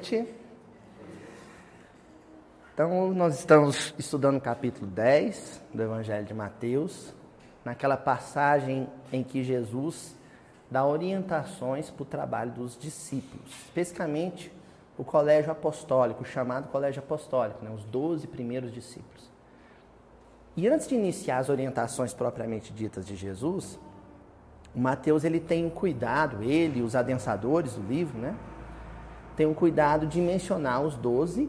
noite. Então, nós estamos estudando o capítulo 10 do Evangelho de Mateus, naquela passagem em que Jesus dá orientações para o trabalho dos discípulos, especificamente o colégio apostólico, chamado colégio apostólico, né, os 12 primeiros discípulos. E antes de iniciar as orientações propriamente ditas de Jesus, o Mateus ele tem um cuidado, ele os adensadores do livro, né? Tem um cuidado de mencionar os doze.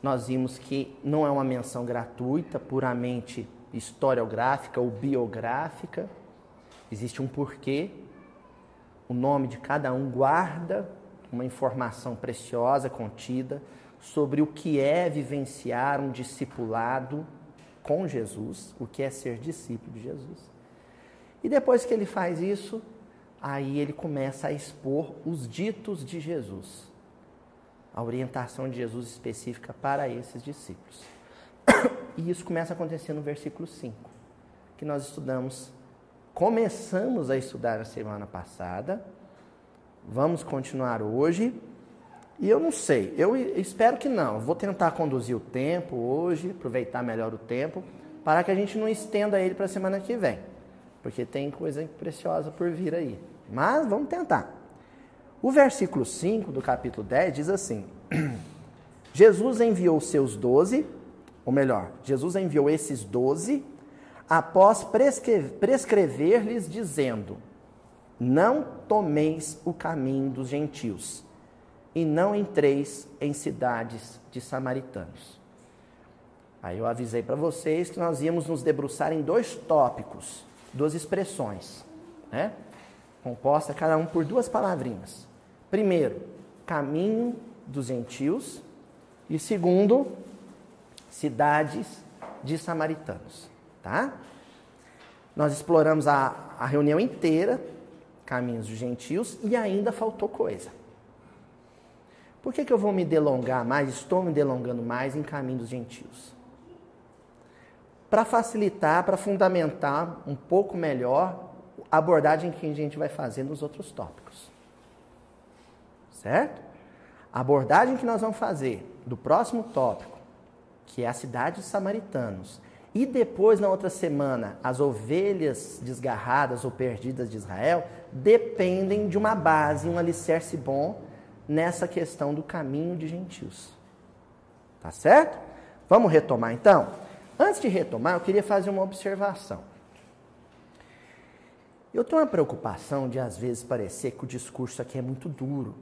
Nós vimos que não é uma menção gratuita, puramente historiográfica ou biográfica. Existe um porquê. O nome de cada um guarda uma informação preciosa contida sobre o que é vivenciar um discipulado com Jesus, o que é ser discípulo de Jesus. E depois que ele faz isso, aí ele começa a expor os ditos de Jesus, a orientação de Jesus específica para esses discípulos. E isso começa a acontecer no versículo 5, que nós estudamos, começamos a estudar na semana passada, vamos continuar hoje. E eu não sei, eu espero que não. Vou tentar conduzir o tempo hoje, aproveitar melhor o tempo, para que a gente não estenda ele para a semana que vem porque tem coisa preciosa por vir aí. Mas vamos tentar. O versículo 5 do capítulo 10 diz assim: Jesus enviou seus doze, ou melhor, Jesus enviou esses doze após prescrever-lhes, dizendo: Não tomeis o caminho dos gentios, e não entreis em cidades de samaritanos. Aí eu avisei para vocês que nós íamos nos debruçar em dois tópicos duas expressões, né? Composta cada um por duas palavrinhas. Primeiro, caminho dos gentios e segundo, cidades de samaritanos, tá? Nós exploramos a, a reunião inteira, caminhos dos gentios, e ainda faltou coisa. Por que, que eu vou me delongar mais, estou me delongando mais em caminho dos gentios? para facilitar, para fundamentar um pouco melhor abordagem que a gente vai fazer nos outros tópicos. Certo? A abordagem que nós vamos fazer do próximo tópico, que é a cidade dos samaritanos, e depois, na outra semana, as ovelhas desgarradas ou perdidas de Israel, dependem de uma base, um alicerce bom nessa questão do caminho de gentios. Tá certo? Vamos retomar então? Antes de retomar, eu queria fazer uma observação. Eu tenho uma preocupação de às vezes parecer que o discurso aqui é muito duro.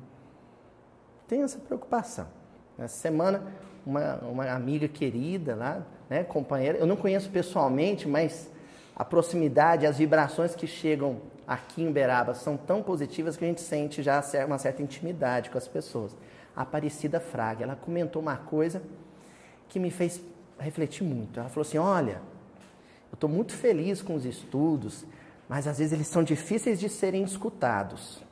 Tenho essa preocupação. Essa semana, uma, uma amiga querida lá, né, companheira, eu não conheço pessoalmente, mas a proximidade, as vibrações que chegam aqui em Beraba são tão positivas que a gente sente já uma certa intimidade com as pessoas. A Aparecida Fraga, ela comentou uma coisa que me fez refleti muito. Ela falou assim: Olha, eu estou muito feliz com os estudos, mas às vezes eles são difíceis de serem escutados.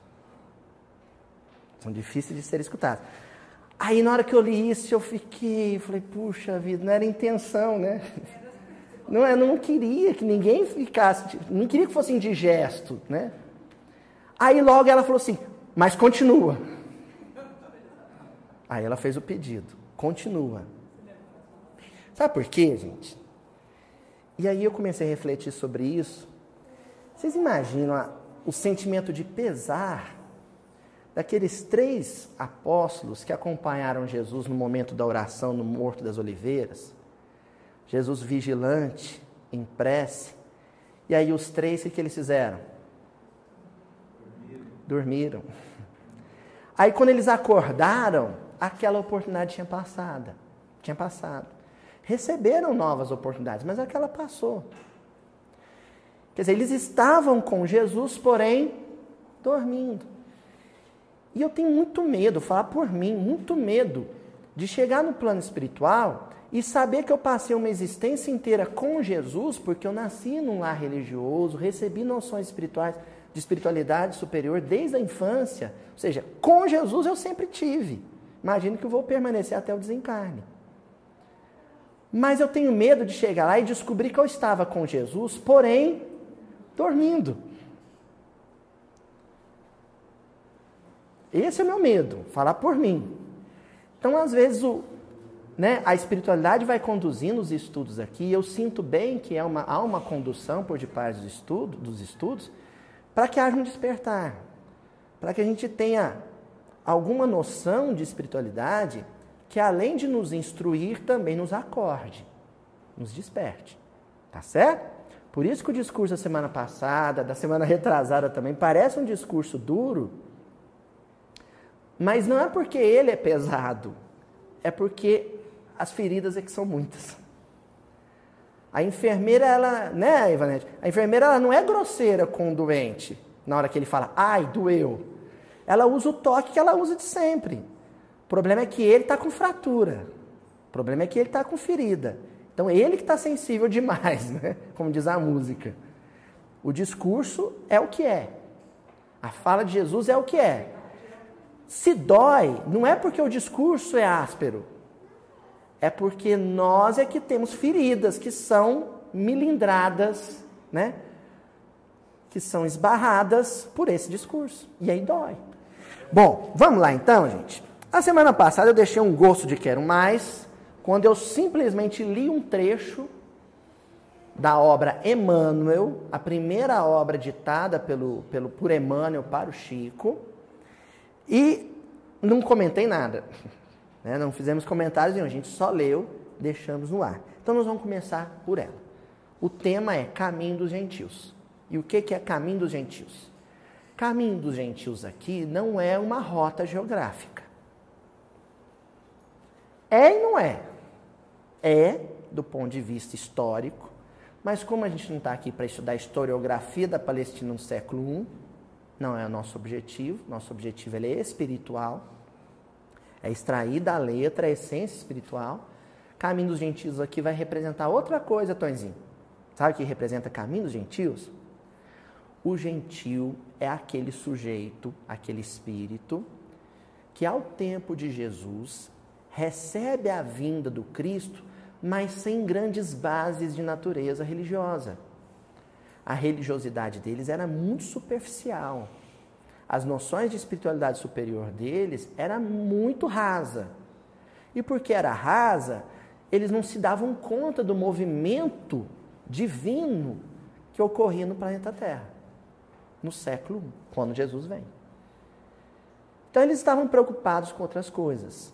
São difíceis de serem escutados. Aí na hora que eu li isso, eu fiquei, falei, puxa vida, não era intenção, né? Não, eu não queria que ninguém ficasse, não queria que fosse indigesto, né? Aí logo ela falou assim, mas continua. Aí ela fez o pedido, continua. Sabe por quê, gente? E aí eu comecei a refletir sobre isso. Vocês imaginam a, o sentimento de pesar daqueles três apóstolos que acompanharam Jesus no momento da oração no Morto das Oliveiras? Jesus vigilante, em prece. E aí os três, o que eles fizeram? Dormiram. Aí quando eles acordaram, aquela oportunidade tinha passado. Tinha passado receberam novas oportunidades, mas aquela passou. Quer dizer, eles estavam com Jesus, porém dormindo. E eu tenho muito medo, falar por mim, muito medo de chegar no plano espiritual e saber que eu passei uma existência inteira com Jesus, porque eu nasci num lar religioso, recebi noções espirituais de espiritualidade superior desde a infância. Ou seja, com Jesus eu sempre tive. Imagino que eu vou permanecer até o desencarne. Mas eu tenho medo de chegar lá e descobrir que eu estava com Jesus, porém, dormindo. Esse é o meu medo, falar por mim. Então, às vezes, o, né, a espiritualidade vai conduzindo os estudos aqui, e eu sinto bem que é uma, há uma condução por detrás dos estudos, dos estudos para que haja um despertar, para que a gente tenha alguma noção de espiritualidade que, além de nos instruir, também nos acorde, nos desperte. Tá certo? Por isso que o discurso da semana passada, da semana retrasada também, parece um discurso duro, mas não é porque ele é pesado, é porque as feridas é que são muitas. A enfermeira, ela, né, Ivanete? A enfermeira ela não é grosseira com o doente na hora que ele fala, ai, doeu. Ela usa o toque que ela usa de sempre. O problema é que ele está com fratura. O problema é que ele está com ferida. Então ele que está sensível demais, né? como diz a música. O discurso é o que é. A fala de Jesus é o que é. Se dói, não é porque o discurso é áspero, é porque nós é que temos feridas que são milindradas, né? Que são esbarradas por esse discurso. E aí dói. Bom, vamos lá então, gente. A semana passada eu deixei um gosto de quero mais, quando eu simplesmente li um trecho da obra Emmanuel, a primeira obra ditada pelo, pelo, por Emmanuel para o Chico, e não comentei nada. Né? Não fizemos comentários nenhum, a gente só leu, deixamos no ar. Então nós vamos começar por ela. O tema é Caminho dos Gentios. E o que é Caminho dos Gentios? Caminho dos Gentios aqui não é uma rota geográfica. É e não é. É, do ponto de vista histórico, mas como a gente não está aqui para estudar a historiografia da Palestina no século I, não é o nosso objetivo. Nosso objetivo é espiritual. É extrair da letra a essência espiritual. Caminho dos gentios aqui vai representar outra coisa, Tonzinho. Sabe o que representa caminho dos gentios? O gentil é aquele sujeito, aquele espírito, que ao tempo de Jesus recebe a vinda do Cristo, mas sem grandes bases de natureza religiosa a religiosidade deles era muito superficial. As noções de espiritualidade superior deles era muito rasa. E porque era rasa, eles não se davam conta do movimento divino que ocorria no planeta Terra, no século I, quando Jesus vem. Então eles estavam preocupados com outras coisas.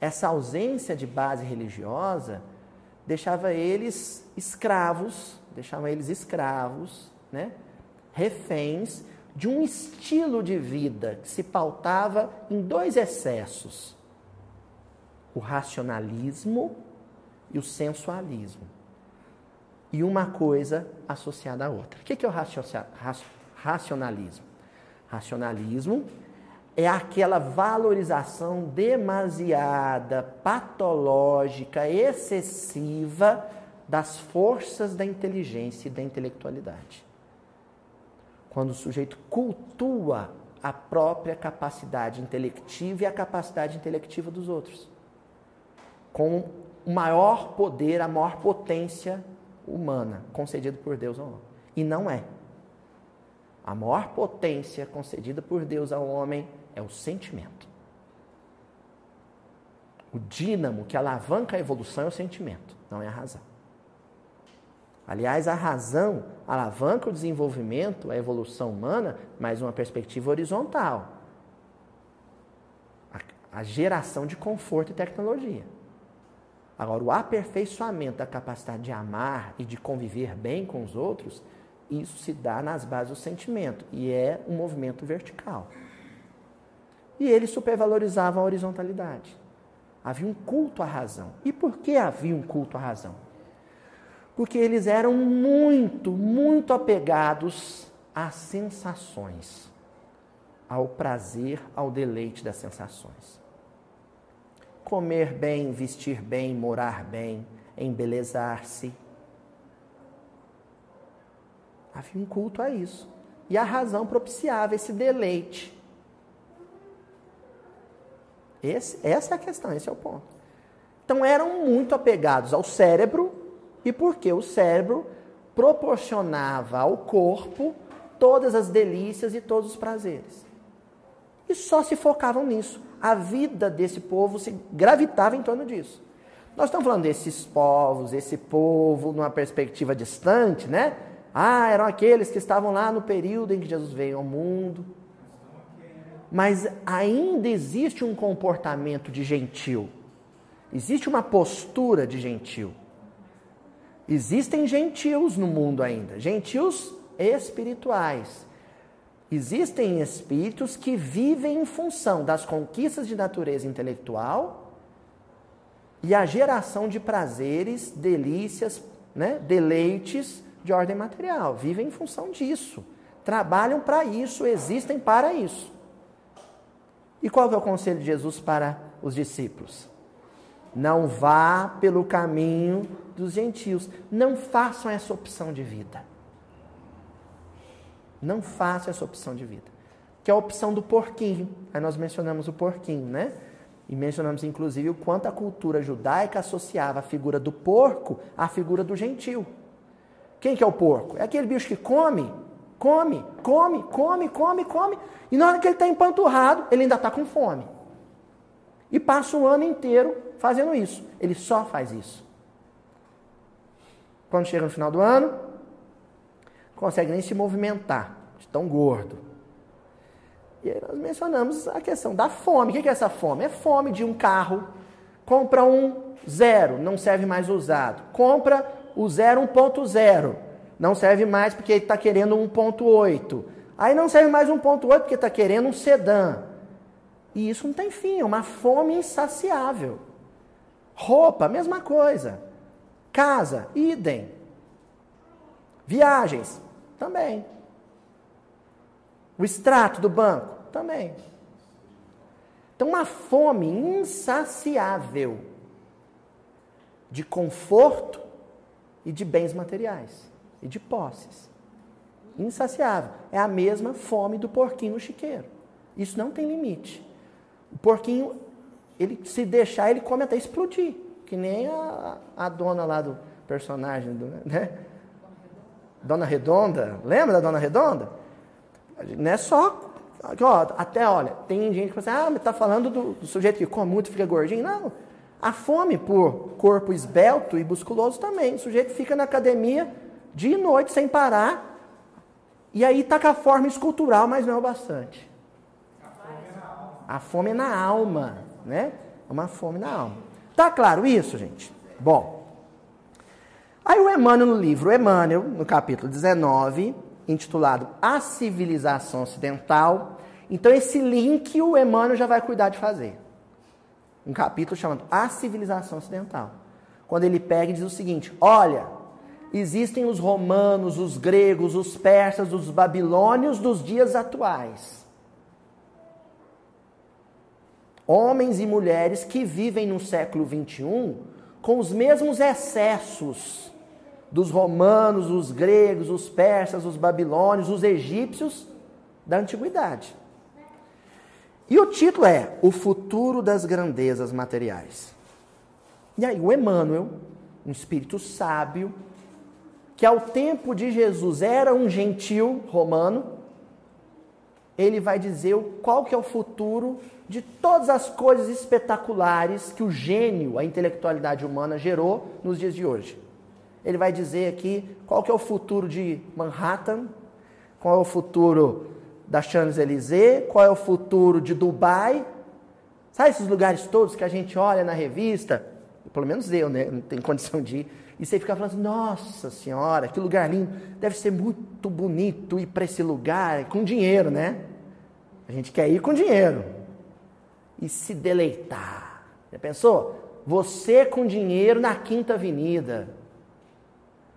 Essa ausência de base religiosa deixava eles escravos deixavam eles escravos, né? reféns de um estilo de vida que se pautava em dois excessos: o racionalismo e o sensualismo. E uma coisa associada à outra. O que é o racionalismo? Racionalismo é aquela valorização demasiada, patológica, excessiva das forças da inteligência e da intelectualidade. Quando o sujeito cultua a própria capacidade intelectiva e a capacidade intelectiva dos outros, com o maior poder, a maior potência humana concedida por Deus ao homem. E não é. A maior potência concedida por Deus ao homem é o sentimento. O dínamo que alavanca a evolução é o sentimento, não é a razão. Aliás, a razão alavanca o desenvolvimento, a evolução humana, mas uma perspectiva horizontal. A, a geração de conforto e tecnologia. Agora, o aperfeiçoamento da capacidade de amar e de conviver bem com os outros, isso se dá nas bases do sentimento e é um movimento vertical. E eles supervalorizavam a horizontalidade. Havia um culto à razão. E por que havia um culto à razão? porque eles eram muito, muito apegados às sensações, ao prazer, ao deleite das sensações. Comer bem, vestir bem, morar bem, embelezar-se. Havia um culto a isso. E a razão propiciava esse deleite. Esse, essa é a questão, esse é o ponto. Então eram muito apegados ao cérebro e porque o cérebro proporcionava ao corpo todas as delícias e todos os prazeres. e só se focavam nisso. A vida desse povo se gravitava em torno disso. Nós estamos falando desses povos, esse povo, numa perspectiva distante, né? Ah, eram aqueles que estavam lá no período em que Jesus veio ao mundo. Mas ainda existe um comportamento de gentil. Existe uma postura de gentil. Existem gentios no mundo ainda, gentios espirituais. Existem espíritos que vivem em função das conquistas de natureza intelectual e a geração de prazeres, delícias, né, deleites de ordem material. Vivem em função disso. Trabalham para isso, existem para isso. E qual é o conselho de Jesus para os discípulos? Não vá pelo caminho dos gentios. Não façam essa opção de vida. Não façam essa opção de vida. Que é a opção do porquinho. Aí nós mencionamos o porquinho, né? E mencionamos inclusive o quanto a cultura judaica associava a figura do porco à figura do gentil. Quem que é o porco? É aquele bicho que come, come, come, come, come, come. E na hora que ele está empanturrado, ele ainda está com fome. E passa o ano inteiro fazendo isso. Ele só faz isso. Quando chega no final do ano, consegue nem se movimentar, de tão gordo. E aí nós mencionamos a questão da fome. O que é essa fome? É fome de um carro, compra um zero, não serve mais usado. Compra o zero 1.0, não serve mais porque ele está querendo 1.8. Aí não serve mais 1.8 porque está querendo um sedã. E isso não tem fim, é uma fome insaciável. Roupa, mesma coisa. Casa, idem. Viagens, também. O extrato do banco, também. Então, uma fome insaciável de conforto e de bens materiais e de posses. Insaciável. É a mesma fome do porquinho no chiqueiro. Isso não tem limite. O porquinho, ele se deixar, ele come até explodir. Que nem a, a dona lá do personagem, do, né? Dona Redonda. Lembra da Dona Redonda? Não é só. Ó, até, olha, tem gente que fala assim, ah, mas tá falando do, do sujeito que come muito e fica gordinho. Não. A fome por corpo esbelto e musculoso também. O sujeito fica na academia dia e noite sem parar. E aí tá com a forma escultural, mas não é o bastante. A fome é na alma, né? É uma fome na alma. Tá claro isso, gente? Bom. Aí o Emmanuel, no livro Emmanuel, no capítulo 19, intitulado A Civilização Ocidental. Então, esse link o Emmanuel já vai cuidar de fazer. Um capítulo chamado A Civilização Ocidental. Quando ele pega e diz o seguinte: Olha, existem os romanos, os gregos, os persas, os babilônios dos dias atuais. Homens e mulheres que vivem no século 21 com os mesmos excessos dos romanos, os gregos, os persas, os babilônios, os egípcios da antiguidade. E o título é O Futuro das Grandezas Materiais. E aí, o Emmanuel, um espírito sábio, que ao tempo de Jesus era um gentil romano, ele vai dizer qual que é o futuro de todas as coisas espetaculares que o gênio, a intelectualidade humana gerou nos dias de hoje ele vai dizer aqui qual que é o futuro de Manhattan, qual é o futuro da Champs-Élysées, qual é o futuro de Dubai. Sabe esses lugares todos que a gente olha na revista? Pelo menos eu, né? Não tenho condição de ir. E você fica falando assim, nossa senhora, que lugar lindo. Deve ser muito bonito ir para esse lugar com dinheiro, né? A gente quer ir com dinheiro. E se deleitar. Já pensou? Você com dinheiro na Quinta Avenida.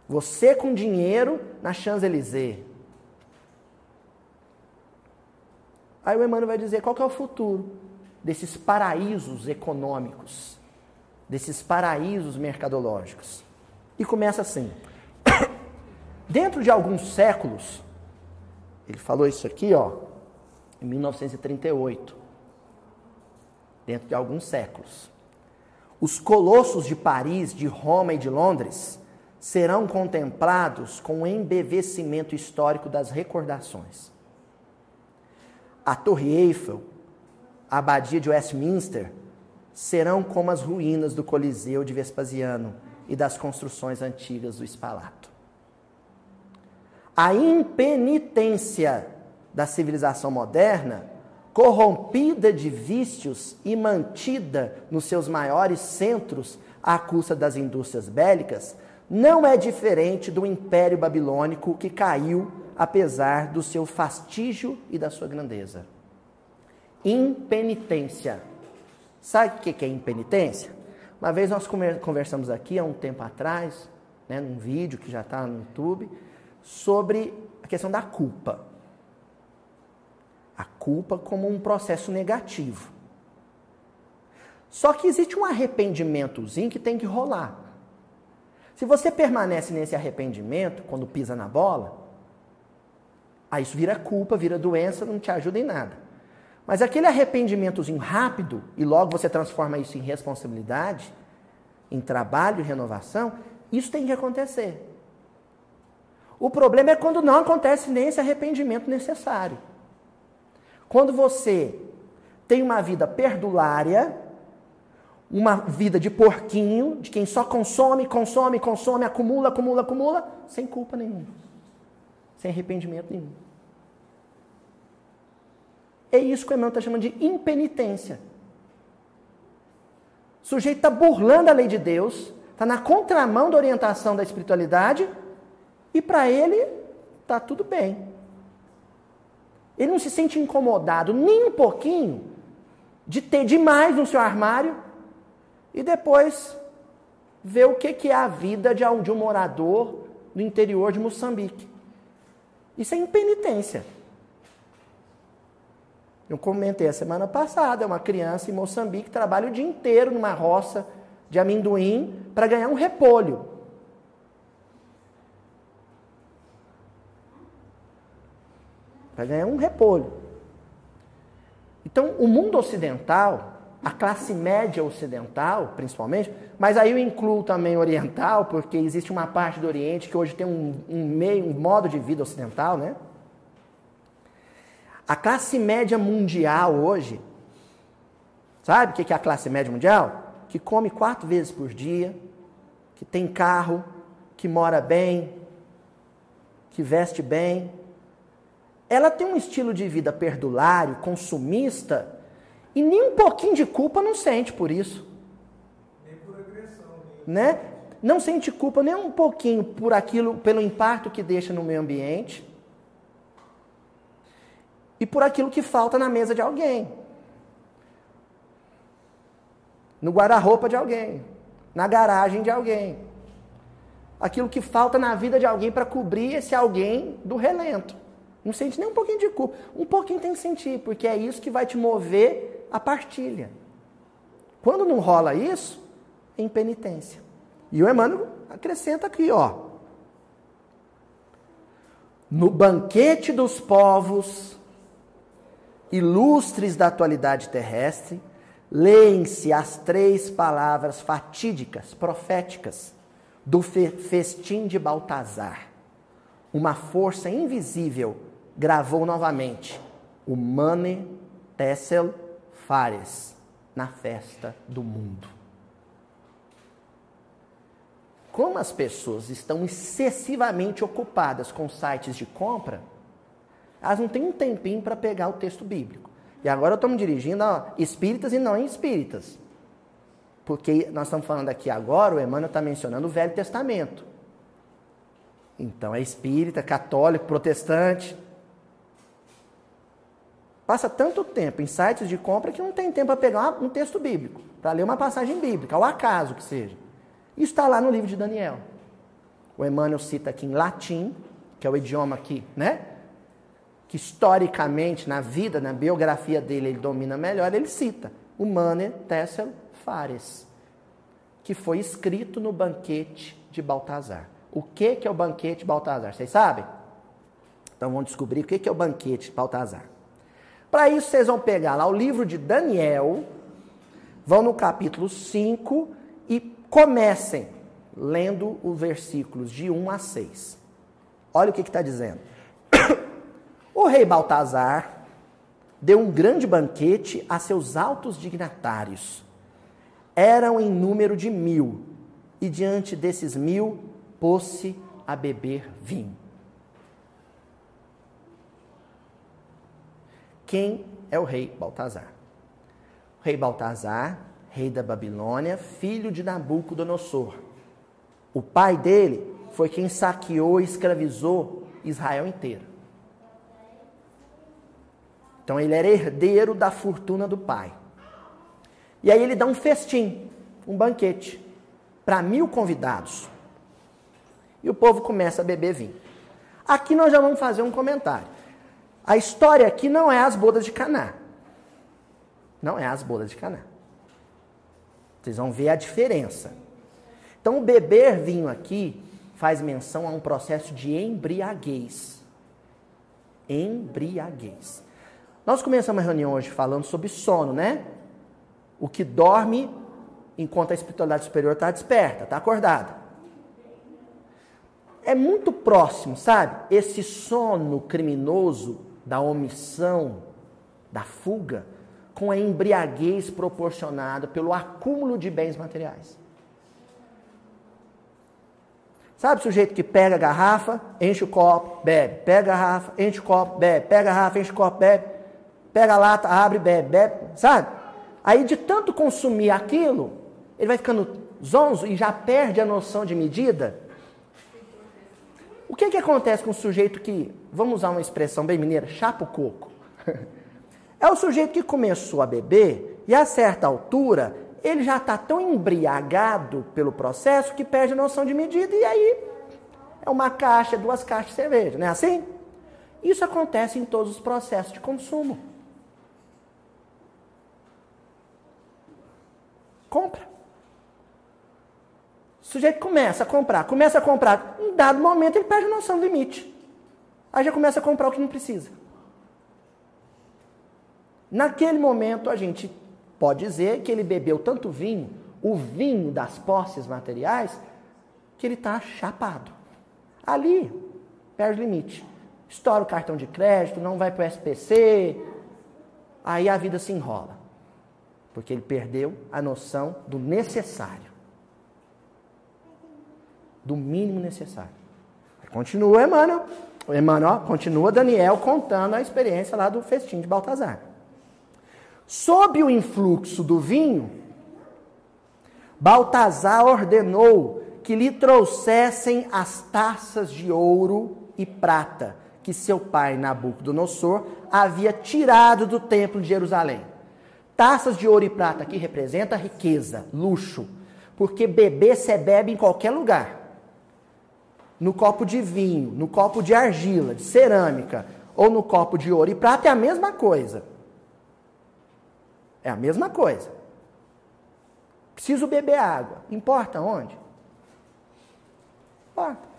Você com dinheiro na Champs-Élysées. Aí o Emmanuel vai dizer qual que é o futuro desses paraísos econômicos, desses paraísos mercadológicos. E começa assim. Dentro de alguns séculos, ele falou isso aqui, ó, em 1938. Dentro de alguns séculos, os colossos de Paris, de Roma e de Londres serão contemplados com o embevecimento histórico das recordações. A Torre Eiffel, a abadia de Westminster, serão como as ruínas do Coliseu de Vespasiano e das construções antigas do Espalato. A impenitência da civilização moderna, corrompida de vícios e mantida nos seus maiores centros à custa das indústrias bélicas, não é diferente do Império Babilônico que caiu apesar do seu fastígio e da sua grandeza. Impenitência. Sabe o que é impenitência? Uma vez nós conversamos aqui, há um tempo atrás, né, num vídeo que já está no YouTube, sobre a questão da culpa. A culpa como um processo negativo. Só que existe um arrependimentozinho que tem que rolar. Se você permanece nesse arrependimento quando pisa na bola, aí isso vira culpa, vira doença, não te ajuda em nada. Mas aquele arrependimentozinho rápido, e logo você transforma isso em responsabilidade, em trabalho renovação, isso tem que acontecer. O problema é quando não acontece nem esse arrependimento necessário. Quando você tem uma vida perdulária, uma vida de porquinho, de quem só consome, consome, consome, acumula, acumula, acumula, sem culpa nenhuma, sem arrependimento nenhum. É isso que o irmão está chamando de impenitência. O sujeito está burlando a lei de Deus, está na contramão da orientação da espiritualidade, e para ele está tudo bem. Ele não se sente incomodado nem um pouquinho de ter demais no seu armário e depois ver o que é a vida de um morador do interior de Moçambique. Isso é impenitência. Eu comentei a semana passada, uma criança em Moçambique trabalha o dia inteiro numa roça de amendoim para ganhar um repolho. Para ganhar um repolho. Então, o mundo ocidental, a classe média ocidental, principalmente, mas aí eu incluo também oriental, porque existe uma parte do Oriente que hoje tem um, um meio, um modo de vida ocidental, né? A classe média mundial hoje, sabe o que é a classe média mundial? Que come quatro vezes por dia, que tem carro, que mora bem, que veste bem. Ela tem um estilo de vida perdulário, consumista, e nem um pouquinho de culpa não sente por isso. Nem por agressão. Nem né? Não sente culpa nem um pouquinho por aquilo, pelo impacto que deixa no meio ambiente e por aquilo que falta na mesa de alguém, no guarda-roupa de alguém, na garagem de alguém. Aquilo que falta na vida de alguém para cobrir esse alguém do relento. Não sente nem um pouquinho de culpa. Um pouquinho tem que sentir, porque é isso que vai te mover a partilha. Quando não rola isso, é impenitência. E o Emmanuel acrescenta aqui, ó. No banquete dos povos, ilustres da atualidade terrestre, leem-se as três palavras fatídicas, proféticas, do festim de Baltazar. Uma força invisível gravou novamente o Mane Tessel Fares na festa do mundo. Como as pessoas estão excessivamente ocupadas com sites de compra, elas não têm um tempinho para pegar o texto bíblico. E agora eu estou me dirigindo a espíritas e não espíritas. Porque nós estamos falando aqui agora, o Emmanuel está mencionando o Velho Testamento. Então é espírita, católico, protestante. Passa tanto tempo em sites de compra que não tem tempo para pegar um texto bíblico, para ler uma passagem bíblica, ao acaso que seja. Isso está lá no livro de Daniel. O Emmanuel cita aqui em latim, que é o idioma aqui, né? Que historicamente, na vida, na biografia dele, ele domina melhor, ele cita o Tessel Fares, que foi escrito no banquete de Baltazar. O que, que é o banquete de Baltazar? Vocês sabem? Então vamos descobrir o que, que é o banquete de Baltazar. Para isso, vocês vão pegar lá o livro de Daniel, vão no capítulo 5 e comecem lendo os versículos de 1 a 6. Olha o que está dizendo. O rei Baltazar deu um grande banquete a seus altos dignatários. Eram em número de mil, e diante desses mil pôs-se a beber vinho. Quem é o rei Baltazar? O rei Baltazar, rei da Babilônia, filho de Nabucodonosor. O pai dele foi quem saqueou e escravizou Israel inteiro. Então ele era herdeiro da fortuna do pai. E aí ele dá um festim, um banquete, para mil convidados. E o povo começa a beber vinho. Aqui nós já vamos fazer um comentário. A história aqui não é as bodas de Caná. Não é as bodas de Caná. Vocês vão ver a diferença. Então, o beber vinho aqui faz menção a um processo de embriaguez. Embriaguez. Nós começamos a reunião hoje falando sobre sono, né? O que dorme enquanto a espiritualidade superior está desperta, está acordada. É muito próximo, sabe? Esse sono criminoso da omissão, da fuga, com a embriaguez proporcionada pelo acúmulo de bens materiais. Sabe o sujeito que pega a garrafa, enche o copo, bebe, pega a garrafa, enche o copo, bebe, pega a garrafa, enche o copo, bebe, pega a lata, abre, bebe, bebe, sabe? Aí de tanto consumir aquilo, ele vai ficando zonzo e já perde a noção de medida. O que, que acontece com o sujeito que, vamos usar uma expressão bem mineira, chapa o coco? É o sujeito que começou a beber e a certa altura ele já está tão embriagado pelo processo que perde a noção de medida e aí é uma caixa, duas caixas de cerveja, não é assim? Isso acontece em todos os processos de consumo. Compra. O sujeito começa a comprar, começa a comprar, em dado momento ele perde a noção do limite. Aí já começa a comprar o que não precisa. Naquele momento a gente pode dizer que ele bebeu tanto vinho, o vinho das posses materiais, que ele está chapado. Ali, perde o limite. Estoura o cartão de crédito, não vai para o SPC, aí a vida se enrola. Porque ele perdeu a noção do necessário. Do mínimo necessário. Continua Emmanuel. Emmanuel continua Daniel contando a experiência lá do festim de Baltazar. Sob o influxo do vinho, Baltazar ordenou que lhe trouxessem as taças de ouro e prata que seu pai Nabucodonosor havia tirado do templo de Jerusalém. Taças de ouro e prata aqui representa riqueza, luxo, porque beber se bebe em qualquer lugar. No copo de vinho, no copo de argila, de cerâmica ou no copo de ouro e prata é a mesma coisa. É a mesma coisa. Preciso beber água. Importa onde? Importa.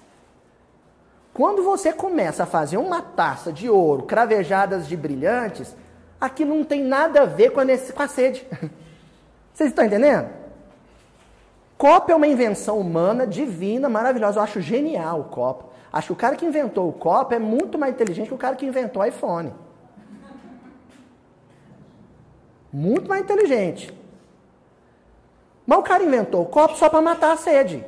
Quando você começa a fazer uma taça de ouro, cravejadas de brilhantes, aqui não tem nada a ver com a, com a sede. Vocês estão entendendo? Copo é uma invenção humana, divina, maravilhosa. Eu acho genial o copo. Acho que o cara que inventou o copo é muito mais inteligente que o cara que inventou o iPhone. Muito mais inteligente. Mas o cara inventou o copo só para matar a sede.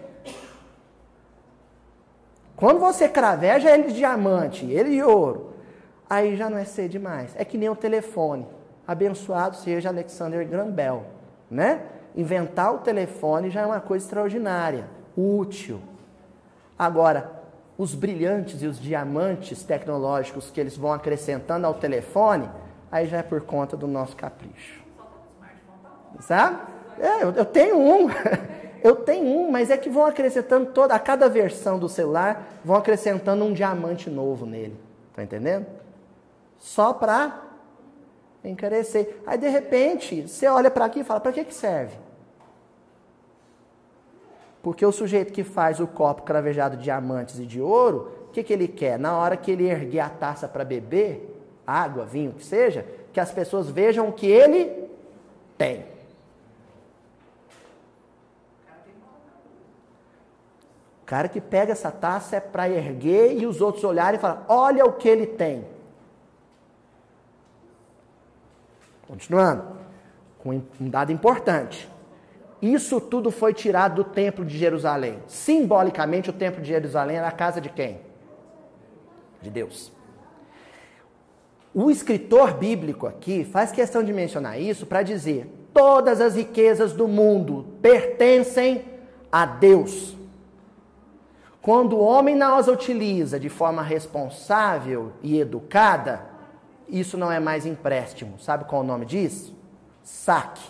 Quando você craveja ele de diamante, ele de ouro, aí já não é sede mais. É que nem o telefone. Abençoado seja Alexander Graham Bell, né? Inventar o telefone já é uma coisa extraordinária, útil. Agora, os brilhantes e os diamantes tecnológicos que eles vão acrescentando ao telefone, aí já é por conta do nosso capricho. Sabe? É, eu, eu tenho um. eu tenho um, mas é que vão acrescentando toda, a cada versão do celular, vão acrescentando um diamante novo nele. Tá entendendo? Só para encarecer. Aí de repente, você olha para aqui e fala: para que, que serve? Porque o sujeito que faz o copo cravejado de diamantes e de ouro, o que, que ele quer? Na hora que ele erguer a taça para beber, água, vinho, que seja, que as pessoas vejam o que ele tem. O cara que pega essa taça é para erguer e os outros olharem e falar: olha o que ele tem. Continuando, com um dado importante. Isso tudo foi tirado do templo de Jerusalém. Simbolicamente, o templo de Jerusalém era a casa de quem? De Deus. O escritor bíblico aqui faz questão de mencionar isso para dizer: todas as riquezas do mundo pertencem a Deus. Quando o homem não as utiliza de forma responsável e educada, isso não é mais empréstimo. Sabe qual é o nome disso? Saque.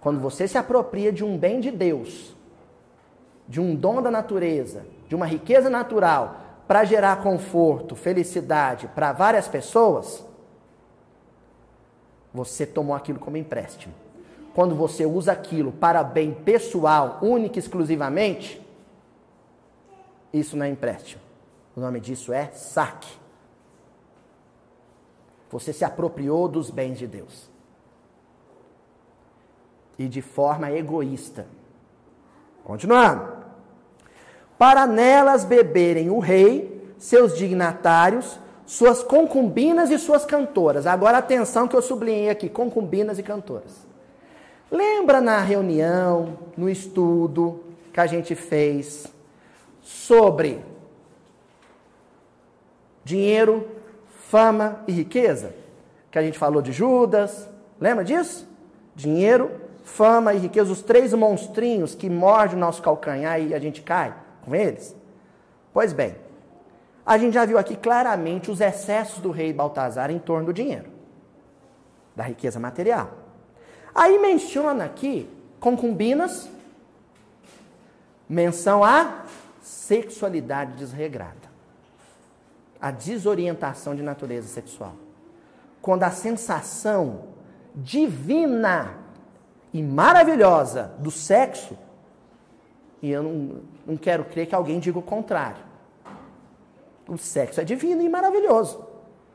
Quando você se apropria de um bem de Deus, de um dom da natureza, de uma riqueza natural, para gerar conforto, felicidade para várias pessoas, você tomou aquilo como empréstimo. Quando você usa aquilo para bem pessoal, única e exclusivamente, isso não é empréstimo. O nome disso é saque. Você se apropriou dos bens de Deus. E de forma egoísta. Continuando. Para nelas beberem o rei, seus dignatários, suas concubinas e suas cantoras. Agora atenção que eu sublinhei aqui, concubinas e cantoras. Lembra na reunião, no estudo que a gente fez sobre dinheiro, fama e riqueza? Que a gente falou de Judas, lembra disso? Dinheiro, fama e riqueza, os três monstrinhos que mordem o nosso calcanhar e a gente cai com eles? Pois bem, a gente já viu aqui claramente os excessos do rei Baltazar em torno do dinheiro, da riqueza material. Aí menciona aqui concubinas, menção à sexualidade desregrada, a desorientação de natureza sexual. Quando a sensação divina e maravilhosa do sexo, e eu não, não quero crer que alguém diga o contrário. O sexo é divino e maravilhoso.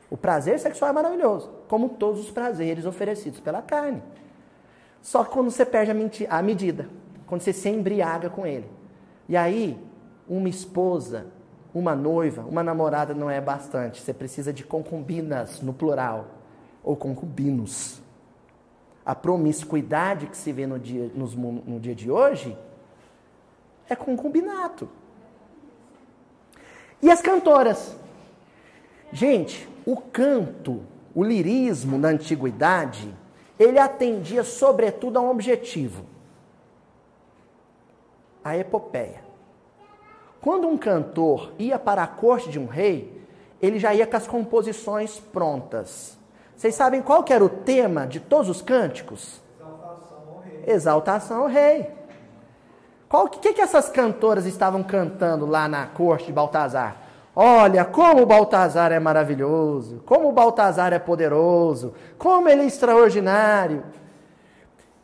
O prazer sexual é maravilhoso, como todos os prazeres oferecidos pela carne. Só que quando você perde a, medida, quando você se embriaga com ele. E aí, uma esposa, uma noiva, uma namorada não é bastante. Você precisa de concubinas, no plural, ou concubinos. A promiscuidade que se vê no dia, nos, no dia de hoje é concubinato. E as cantoras? Gente, o canto, o lirismo na antiguidade ele atendia sobretudo a um objetivo: a epopeia. Quando um cantor ia para a corte de um rei, ele já ia com as composições prontas. Vocês sabem qual que era o tema de todos os cânticos? Exaltação ao rei. Exaltação ao rei. Qual que, que essas cantoras estavam cantando lá na corte de Baltazar? Olha como o Baltazar é maravilhoso, como o Baltazar é poderoso, como ele é extraordinário.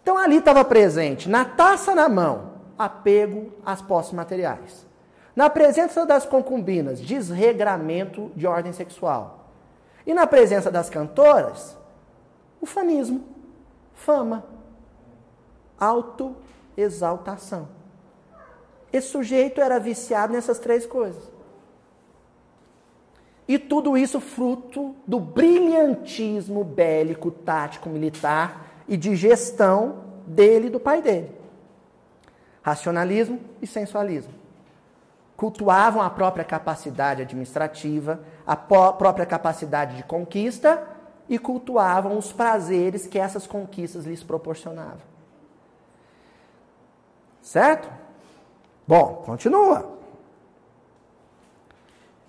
Então ali estava presente, na taça na mão, apego às posses materiais. Na presença das concubinas, desregramento de ordem sexual. E na presença das cantoras, o fanismo, fama, autoexaltação. Esse sujeito era viciado nessas três coisas. E tudo isso fruto do brilhantismo bélico, tático, militar e de gestão dele e do pai dele. Racionalismo e sensualismo. Cultuavam a própria capacidade administrativa, a própria capacidade de conquista e cultuavam os prazeres que essas conquistas lhes proporcionavam. Certo? Bom, continua.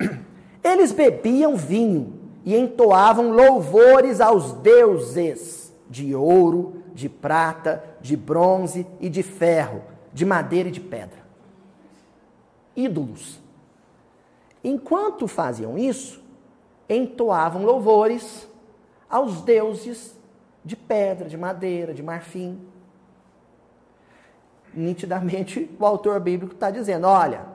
Eles bebiam vinho e entoavam louvores aos deuses de ouro, de prata, de bronze e de ferro, de madeira e de pedra. Ídolos. Enquanto faziam isso, entoavam louvores aos deuses de pedra, de madeira, de marfim. Nitidamente, o autor bíblico está dizendo: olha,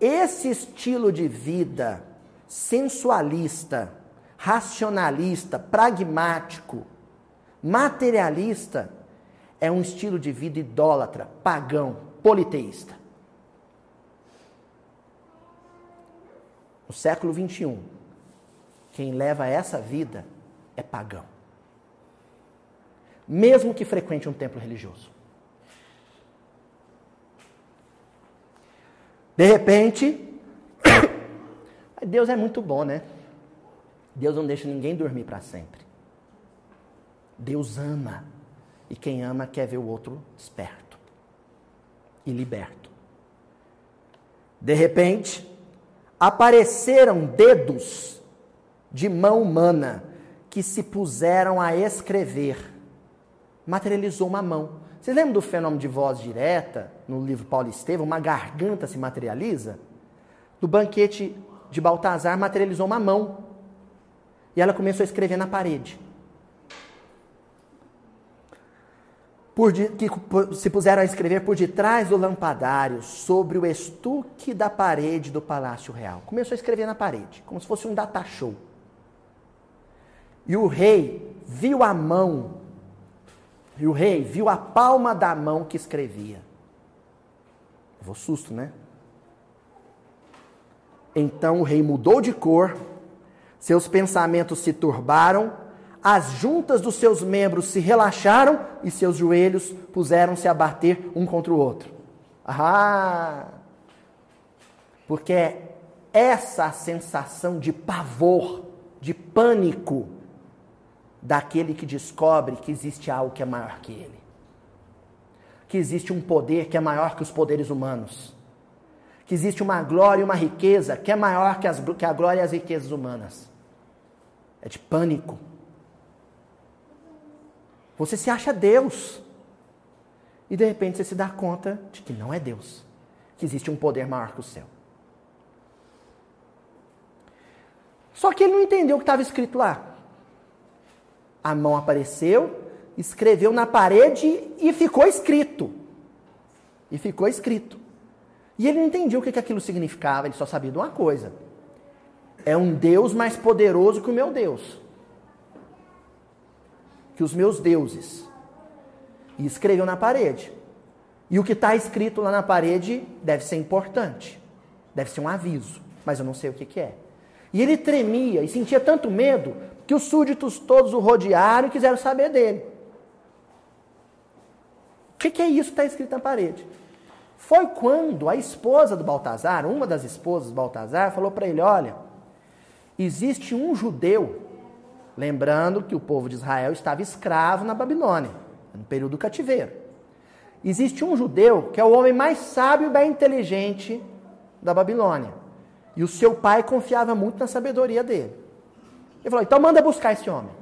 esse estilo de vida sensualista, racionalista, pragmático, materialista, é um estilo de vida idólatra, pagão, politeísta. No século 21, quem leva essa vida é pagão. Mesmo que frequente um templo religioso. De repente, Deus é muito bom, né? Deus não deixa ninguém dormir para sempre. Deus ama. E quem ama quer ver o outro esperto e liberto. De repente, apareceram dedos de mão humana que se puseram a escrever. Materializou uma mão. Vocês lembram do fenômeno de voz direta no livro Paulo Estevam? Uma garganta se materializa? No banquete de Baltazar materializou uma mão. E ela começou a escrever na parede. Por de, que se puseram a escrever por detrás do lampadário, sobre o estuque da parede do Palácio Real. Começou a escrever na parede, como se fosse um data show. E o rei viu a mão, e o rei viu a palma da mão que escrevia. Vou susto, né? Então o rei mudou de cor, seus pensamentos se turbaram, as juntas dos seus membros se relaxaram e seus joelhos puseram-se a bater um contra o outro. Ah! Porque é essa sensação de pavor, de pânico, daquele que descobre que existe algo que é maior que ele. Que existe um poder que é maior que os poderes humanos. Que existe uma glória e uma riqueza que é maior que, as, que a glória e as riquezas humanas. É de pânico. Você se acha Deus. E de repente você se dá conta de que não é Deus. Que existe um poder maior que o céu. Só que ele não entendeu o que estava escrito lá. A mão apareceu, escreveu na parede e ficou escrito. E ficou escrito. E ele não entendia o que aquilo significava, ele só sabia de uma coisa: é um Deus mais poderoso que o meu Deus. Que os meus deuses. E escreveu na parede. E o que está escrito lá na parede deve ser importante. Deve ser um aviso. Mas eu não sei o que, que é. E ele tremia e sentia tanto medo que os súditos todos o rodearam e quiseram saber dele. O que, que é isso que está escrito na parede? Foi quando a esposa do Baltazar, uma das esposas do Baltazar, falou para ele: Olha, existe um judeu, lembrando que o povo de Israel estava escravo na Babilônia, no período do cativeiro. Existe um judeu que é o homem mais sábio e bem inteligente da Babilônia. E o seu pai confiava muito na sabedoria dele. Ele falou: então manda buscar esse homem.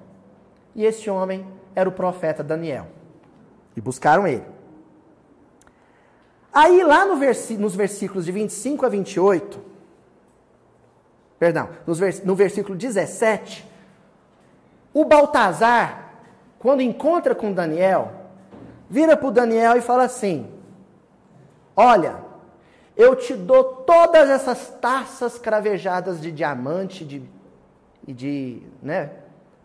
E esse homem era o profeta Daniel. E buscaram ele. Aí, lá no nos versículos de 25 a 28, perdão, no versículo 17, o Baltazar, quando encontra com Daniel, vira para o Daniel e fala assim: Olha, eu te dou todas essas taças cravejadas de diamante de, e de né,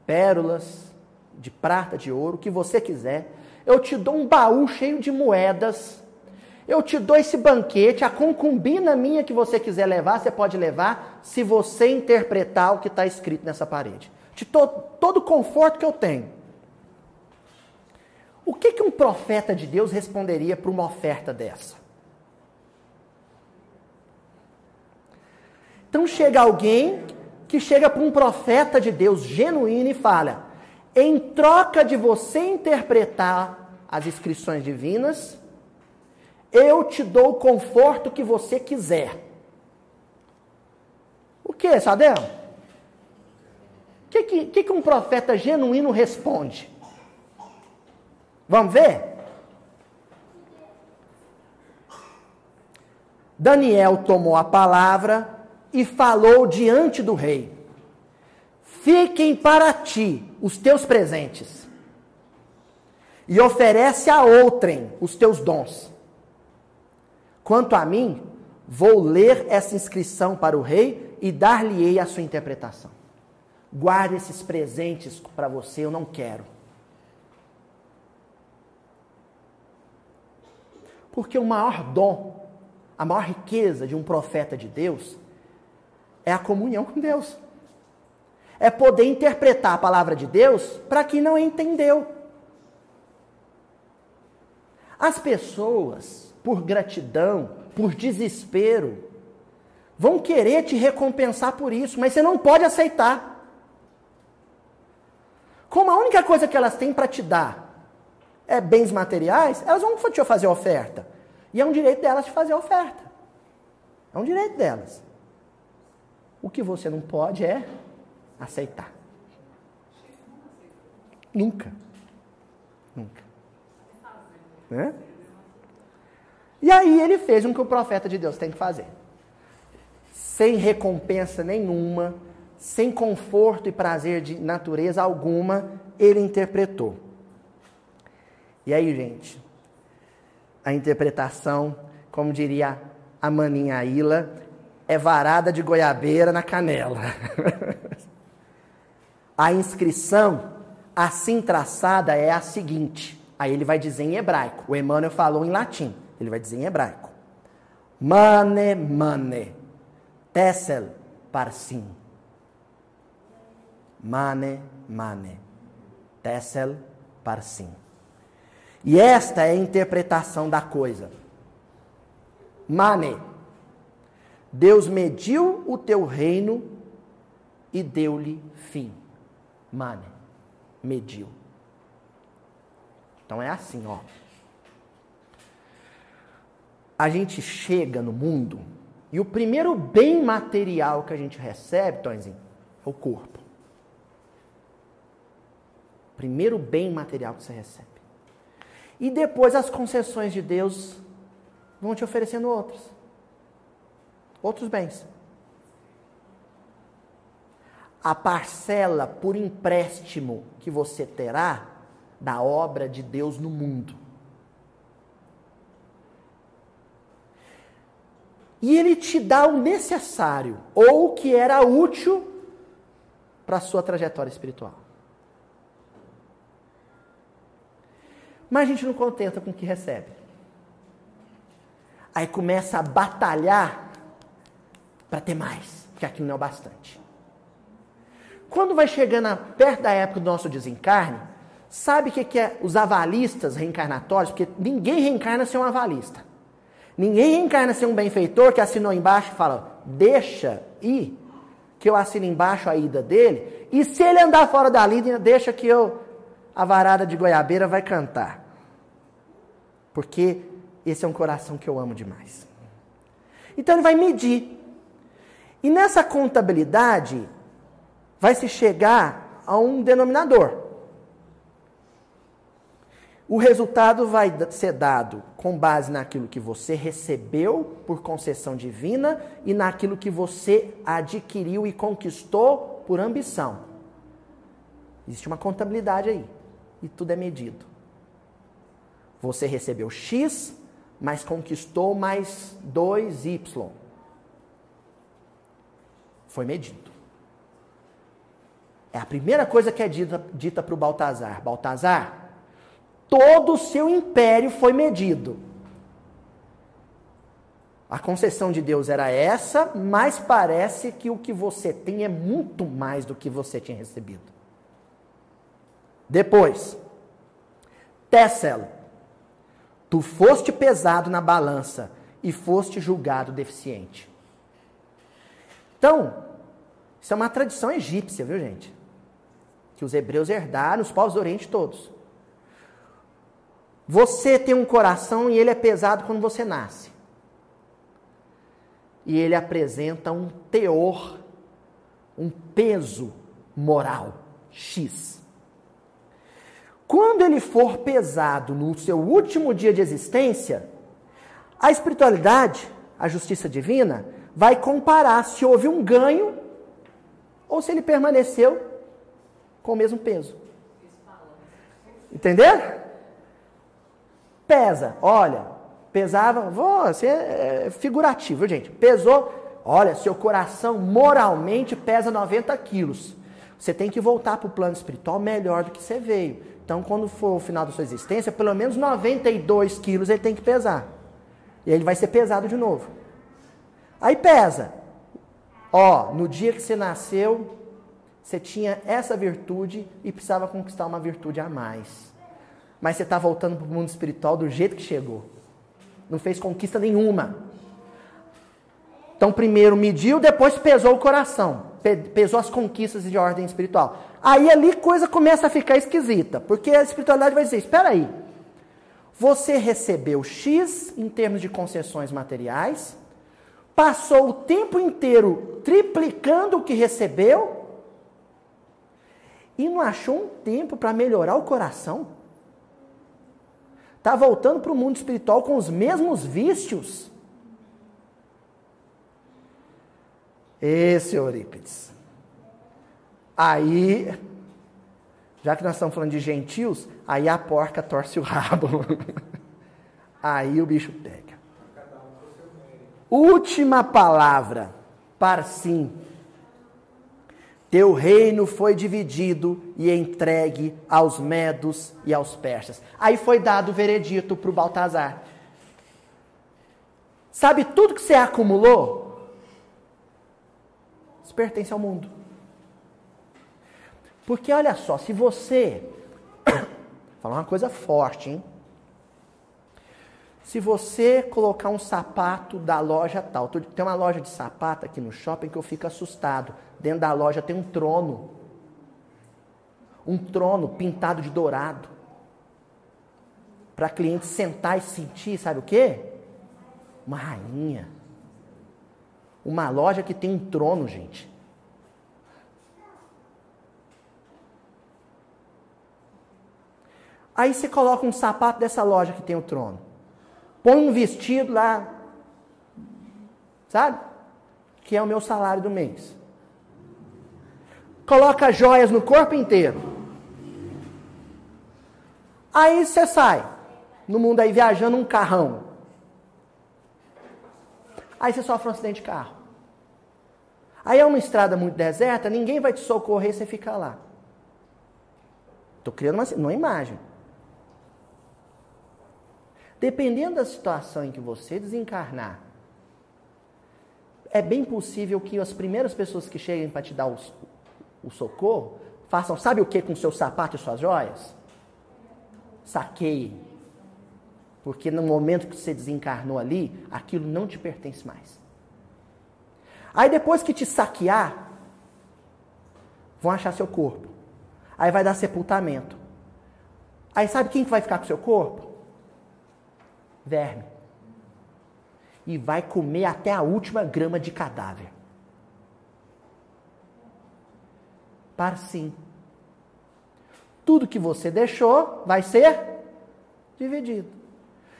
pérolas, de prata, de ouro, que você quiser. Eu te dou um baú cheio de moedas. Eu te dou esse banquete, a concubina minha que você quiser levar, você pode levar, se você interpretar o que está escrito nessa parede. De to todo o conforto que eu tenho. O que, que um profeta de Deus responderia para uma oferta dessa? Então chega alguém que chega para um profeta de Deus genuíno e fala: em troca de você interpretar as inscrições divinas, eu te dou o conforto que você quiser. O que, Sadel? O que, que, que um profeta genuíno responde? Vamos ver? Daniel tomou a palavra e falou diante do rei: Fiquem para ti os teus presentes, e oferece a outrem os teus dons. Quanto a mim, vou ler essa inscrição para o rei e dar-lhe-ei a sua interpretação. Guarde esses presentes para você, eu não quero. Porque o maior dom, a maior riqueza de um profeta de Deus é a comunhão com Deus. é poder interpretar a palavra de Deus para quem não entendeu. As pessoas, por gratidão, por desespero, vão querer te recompensar por isso, mas você não pode aceitar. Como a única coisa que elas têm para te dar é bens materiais, elas vão te fazer oferta. E é um direito delas de fazer oferta. É um direito delas. O que você não pode é aceitar. Nunca. Nunca. Né? E aí ele fez o que o profeta de Deus tem que fazer. Sem recompensa nenhuma, sem conforto e prazer de natureza alguma, ele interpretou. E aí, gente, a interpretação, como diria a maninha Ila, é varada de goiabeira na canela. a inscrição assim traçada é a seguinte. Aí ele vai dizer em hebraico. O Emmanuel falou em latim. Ele vai dizer em hebraico. Mane, mane. Tessel, parsim. Mane, mane. Tessel, parsim. E esta é a interpretação da coisa. Mane. Deus mediu o teu reino e deu-lhe fim. Mane. Mediu. Então é assim, ó. A gente chega no mundo e o primeiro bem material que a gente recebe, Tonzinho, é o corpo. Primeiro bem material que você recebe. E depois as concessões de Deus vão te oferecendo outros. Outros bens. A parcela por empréstimo que você terá da obra de Deus no mundo. E ele te dá o necessário, ou o que era útil para a sua trajetória espiritual. Mas a gente não contenta com o que recebe. Aí começa a batalhar para ter mais, porque aquilo não é o bastante. Quando vai chegando perto da época do nosso desencarne, sabe o que, que é os avalistas reencarnatórios? Porque ninguém reencarna sem um avalista. Ninguém reencarna sem um benfeitor que assinou embaixo e fala: deixa ir, que eu assino embaixo a ida dele, e se ele andar fora da linha, deixa que eu, a varada de goiabeira vai cantar porque esse é um coração que eu amo demais. Então ele vai medir. E nessa contabilidade vai se chegar a um denominador. O resultado vai ser dado com base naquilo que você recebeu por concessão divina e naquilo que você adquiriu e conquistou por ambição. Existe uma contabilidade aí. E tudo é medido. Você recebeu X, mas conquistou mais 2Y. Foi medido. É a primeira coisa que é dita, para o Baltazar. Baltazar, todo o seu império foi medido. A concessão de Deus era essa, mas parece que o que você tem é muito mais do que você tinha recebido. Depois, Tessel, Tu foste pesado na balança e foste julgado deficiente. Então, isso é uma tradição egípcia, viu, gente? Que os hebreus herdaram, os povos do Oriente todos. Você tem um coração e ele é pesado quando você nasce. E ele apresenta um teor, um peso moral X. Quando ele for pesado no seu último dia de existência, a espiritualidade, a justiça divina, vai comparar se houve um ganho ou se ele permaneceu com o mesmo peso. Entendeu? Pesa, olha, pesava, ser é figurativo, gente. Pesou, olha, seu coração moralmente pesa 90 quilos. Você tem que voltar para o plano espiritual melhor do que você veio. Então, quando for o final da sua existência, pelo menos 92 quilos ele tem que pesar. E ele vai ser pesado de novo. Aí pesa. Ó, no dia que você nasceu, Você tinha essa virtude e precisava conquistar uma virtude a mais. Mas você está voltando para o mundo espiritual do jeito que chegou. Não fez conquista nenhuma. Então, primeiro mediu, depois pesou o coração. Pesou as conquistas de ordem espiritual. Aí ali coisa começa a ficar esquisita. Porque a espiritualidade vai dizer: espera aí. Você recebeu X em termos de concessões materiais, passou o tempo inteiro triplicando o que recebeu e não achou um tempo para melhorar o coração? Está voltando para o mundo espiritual com os mesmos vícios? Esse Eurípides. Aí, já que nós estamos falando de gentios, aí a porca torce o rabo. aí o bicho pega. Última palavra, sim. Teu reino foi dividido e entregue aos medos e aos persas. Aí foi dado o veredito para o Baltazar. Sabe tudo que você acumulou? Isso pertence ao mundo. Porque olha só, se você. falar uma coisa forte, hein? Se você colocar um sapato da loja tal, tem uma loja de sapato aqui no shopping que eu fico assustado. Dentro da loja tem um trono. Um trono pintado de dourado. Para cliente sentar e sentir, sabe o quê? Uma rainha. Uma loja que tem um trono, gente. Aí você coloca um sapato dessa loja que tem o trono põe um vestido lá, sabe? Que é o meu salário do mês. Coloca joias no corpo inteiro. Aí você sai no mundo aí viajando um carrão. Aí você sofre um acidente de carro. Aí é uma estrada muito deserta, ninguém vai te socorrer, você fica lá. Estou criando uma, uma imagem. Dependendo da situação em que você desencarnar, é bem possível que as primeiras pessoas que cheguem para te dar o, o socorro façam, sabe o que com seu sapato e suas joias? Saqueiem. Porque no momento que você desencarnou ali, aquilo não te pertence mais. Aí depois que te saquear, vão achar seu corpo. Aí vai dar sepultamento. Aí sabe quem vai ficar com seu corpo? Verme. E vai comer até a última grama de cadáver. Para sim. Tudo que você deixou vai ser dividido.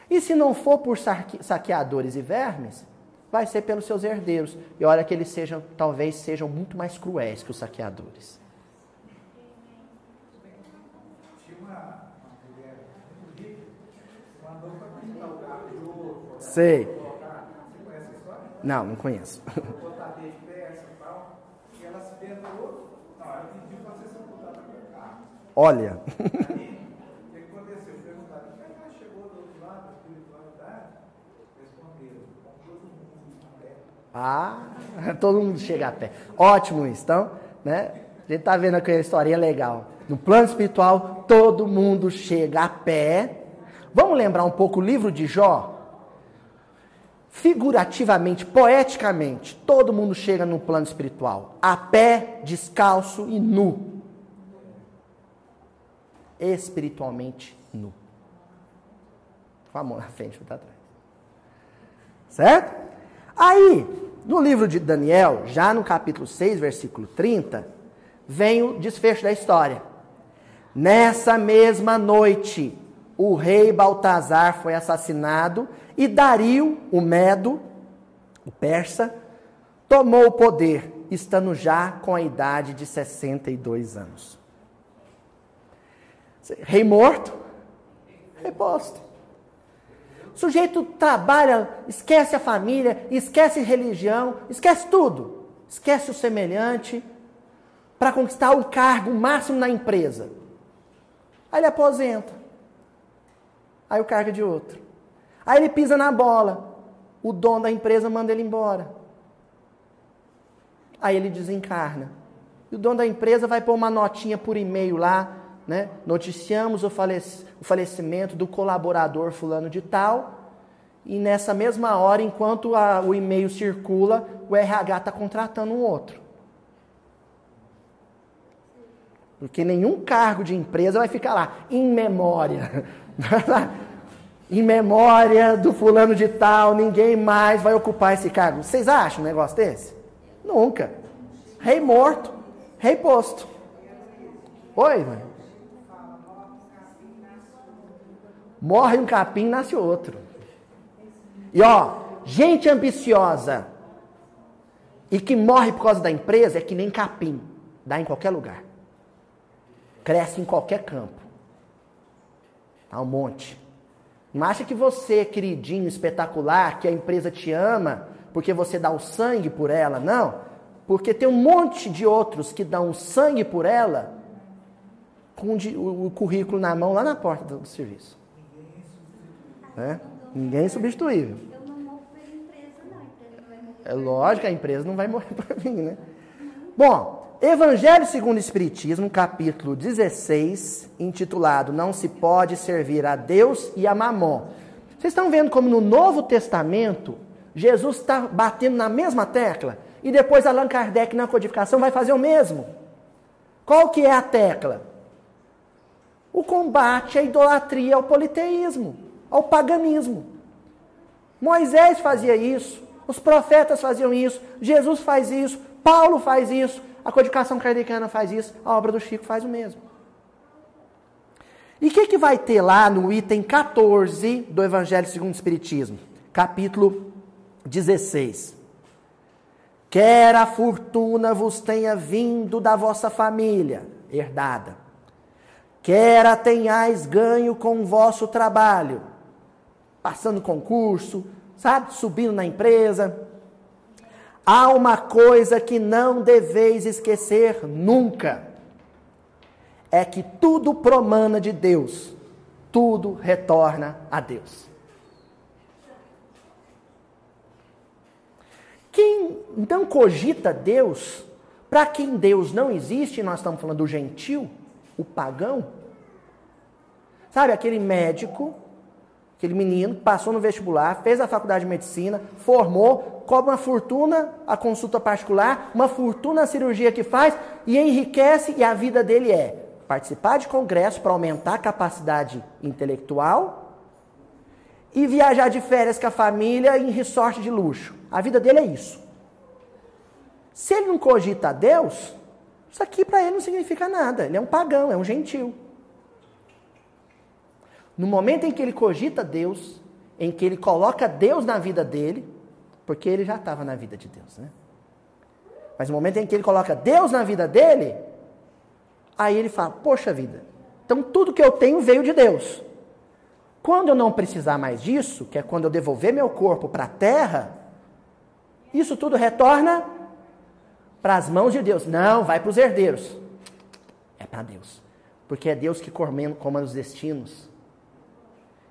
E se não for por saqueadores e vermes, vai ser pelos seus herdeiros. E olha que eles sejam, talvez sejam muito mais cruéis que os saqueadores. Sei. Não, não conheço. Olha. Ah, todo mundo chega a pé. Ótimo isso, então, né? A gente tá vendo aqui uma historinha legal. No plano espiritual, todo mundo chega a pé. Vamos lembrar um pouco o livro de Jó? Figurativamente, poeticamente, todo mundo chega no plano espiritual, a pé, descalço e nu. Espiritualmente nu. Com a mão na frente outra atrás. Certo? Aí, no livro de Daniel, já no capítulo 6, versículo 30, vem o desfecho da história. Nessa mesma noite, o rei Baltazar foi assassinado e Dario, o Medo, o persa, tomou o poder, estando já com a idade de 62 anos. Rei morto, reposto. O sujeito trabalha, esquece a família, esquece religião, esquece tudo. Esquece o semelhante para conquistar o cargo máximo na empresa. Aí ele aposenta. Aí o cargo é de outro. Aí ele pisa na bola. O dono da empresa manda ele embora. Aí ele desencarna. E o dono da empresa vai pôr uma notinha por e-mail lá, né? Noticiamos o, falec o falecimento do colaborador fulano de tal. E nessa mesma hora, enquanto a, o e-mail circula, o RH está contratando um outro. Porque nenhum cargo de empresa vai ficar lá, em memória. em memória do fulano de tal, ninguém mais vai ocupar esse cargo. Vocês acham um negócio desse? Nunca. Rei morto, rei posto. Oi, mãe. Morre um capim, nasce outro. E ó, gente ambiciosa e que morre por causa da empresa é que nem capim, dá em qualquer lugar. Cresce em qualquer campo. Há um monte. Não acha que você, queridinho, espetacular, que a empresa te ama porque você dá o sangue por ela, não. Porque tem um monte de outros que dão sangue por ela com o currículo na mão lá na porta do serviço. É? Ninguém é substituível. É lógico, a empresa não vai morrer por mim, né? Bom, Evangelho segundo o Espiritismo, capítulo 16, intitulado Não se pode servir a Deus e a Mamon. Vocês estão vendo como no Novo Testamento Jesus está batendo na mesma tecla e depois Allan Kardec na codificação vai fazer o mesmo. Qual que é a tecla? O combate à idolatria, ao politeísmo, ao paganismo. Moisés fazia isso, os profetas faziam isso, Jesus faz isso, Paulo faz isso, a codificação kardeciana faz isso, a obra do Chico faz o mesmo. E o que, que vai ter lá no item 14 do Evangelho segundo o Espiritismo? Capítulo 16. Quer a fortuna vos tenha vindo da vossa família, herdada, quer a tenhais ganho com o vosso trabalho, passando concurso, sabe, subindo na empresa, Há uma coisa que não deveis esquecer nunca: é que tudo promana de Deus, tudo retorna a Deus. Quem então cogita Deus, para quem Deus não existe, nós estamos falando do gentil, o pagão, sabe aquele médico Aquele menino passou no vestibular, fez a faculdade de medicina, formou, cobra uma fortuna a consulta particular, uma fortuna a cirurgia que faz e enriquece, e a vida dele é participar de congresso para aumentar a capacidade intelectual e viajar de férias com a família em resort de luxo. A vida dele é isso. Se ele não cogita a Deus, isso aqui para ele não significa nada. Ele é um pagão, é um gentil. No momento em que ele cogita Deus, em que ele coloca Deus na vida dele, porque ele já estava na vida de Deus, né? Mas no momento em que ele coloca Deus na vida dele, aí ele fala: Poxa vida, então tudo que eu tenho veio de Deus. Quando eu não precisar mais disso, que é quando eu devolver meu corpo para a terra, isso tudo retorna para as mãos de Deus. Não, vai para os herdeiros. É para Deus. Porque é Deus que comanda os destinos.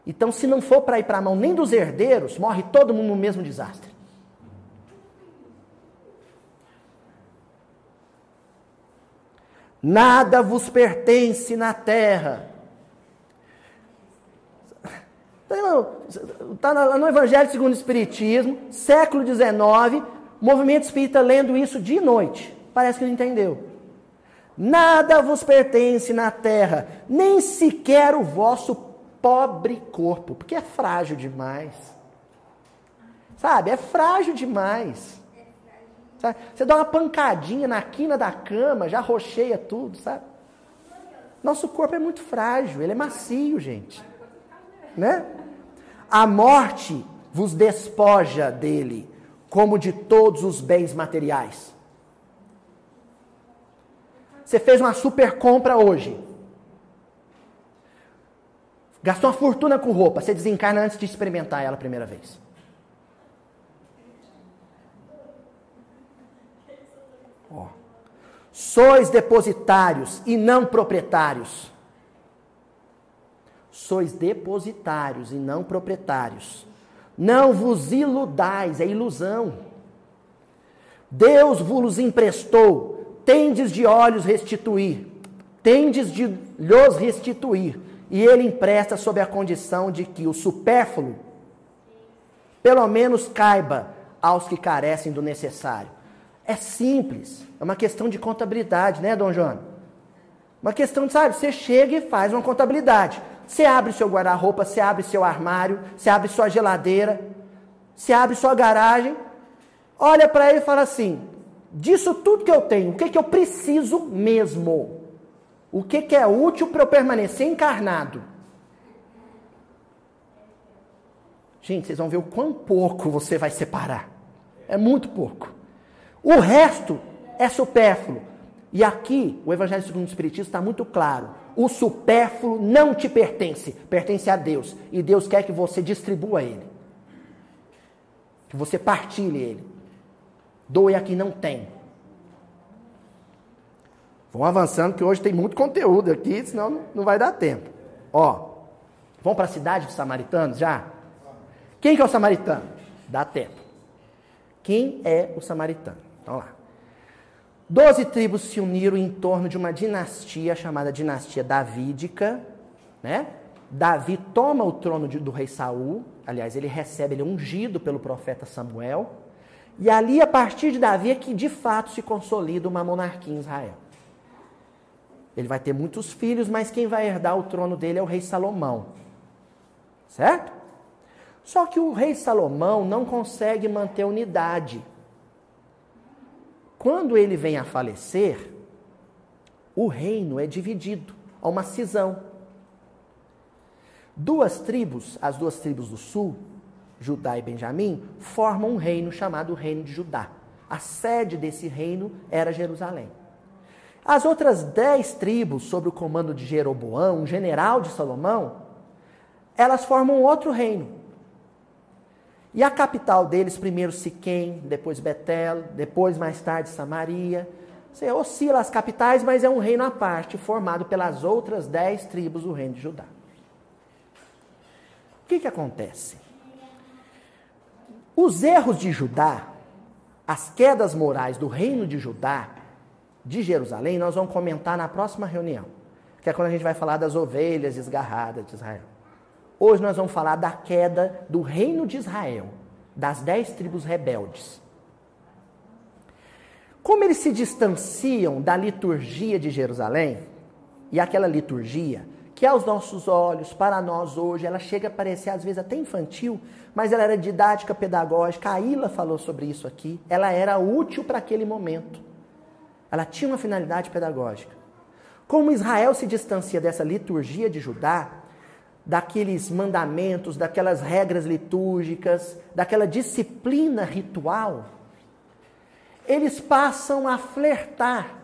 Então, se não for para ir para a mão nem dos herdeiros, morre todo mundo no mesmo desastre. Nada vos pertence na terra. Está no Evangelho segundo o Espiritismo, século XIX, movimento espírita lendo isso de noite. Parece que não entendeu. Nada vos pertence na terra, nem sequer o vosso pobre corpo, porque é frágil demais. Sabe? É frágil demais. Sabe? Você dá uma pancadinha na quina da cama, já rocheia tudo, sabe? Nosso corpo é muito frágil, ele é macio, gente. Né? A morte vos despoja dele, como de todos os bens materiais. Você fez uma super compra hoje. Gastou uma fortuna com roupa, você desencarna antes de experimentar ela a primeira vez. Ó. Sois depositários e não proprietários. Sois depositários e não proprietários. Não vos iludais, é ilusão. Deus vos emprestou tendes de olhos restituir, tendes de lhos restituir. E ele empresta sob a condição de que o supérfluo, pelo menos caiba aos que carecem do necessário. É simples, é uma questão de contabilidade, né, Dom João? Uma questão de, sabe, você chega e faz uma contabilidade. Você abre seu guarda-roupa, você abre seu armário, você abre sua geladeira, você abre sua garagem, olha para ele e fala assim: disso tudo que eu tenho, o que, que eu preciso mesmo? O que, que é útil para eu permanecer encarnado? Gente, vocês vão ver o quão pouco você vai separar. É muito pouco. O resto é supérfluo. E aqui, o Evangelho segundo o Espiritismo está muito claro. O supérfluo não te pertence, pertence a Deus. E Deus quer que você distribua ele. Que você partilhe ele. Doe a quem não tem. Vamos avançando, que hoje tem muito conteúdo aqui, senão não vai dar tempo. Ó, vamos para a cidade dos samaritanos já? Quem que é o samaritano? Dá tempo. Quem é o samaritano? Vamos lá. Doze tribos se uniram em torno de uma dinastia chamada dinastia davídica, né? Davi toma o trono de, do rei Saul, aliás, ele recebe, ele é ungido pelo profeta Samuel, e ali, a partir de Davi, é que de fato se consolida uma monarquia em Israel. Ele vai ter muitos filhos, mas quem vai herdar o trono dele é o rei Salomão. Certo? Só que o rei Salomão não consegue manter unidade. Quando ele vem a falecer, o reino é dividido, há uma cisão. Duas tribos, as duas tribos do sul, Judá e Benjamim, formam um reino chamado Reino de Judá. A sede desse reino era Jerusalém. As outras dez tribos, sob o comando de Jeroboão, um general de Salomão, elas formam outro reino. E a capital deles, primeiro Siquém, depois Betel, depois mais tarde Samaria. Você oscila as capitais, mas é um reino à parte, formado pelas outras dez tribos do reino de Judá. O que, que acontece? Os erros de Judá, as quedas morais do reino de Judá, de Jerusalém, nós vamos comentar na próxima reunião, que é quando a gente vai falar das ovelhas desgarradas de Israel. Hoje nós vamos falar da queda do reino de Israel, das dez tribos rebeldes. Como eles se distanciam da liturgia de Jerusalém, e aquela liturgia, que aos nossos olhos, para nós hoje, ela chega a parecer às vezes até infantil, mas ela era didática, pedagógica. A Ilha falou sobre isso aqui. Ela era útil para aquele momento. Ela tinha uma finalidade pedagógica. Como Israel se distancia dessa liturgia de Judá, daqueles mandamentos, daquelas regras litúrgicas, daquela disciplina ritual, eles passam a flertar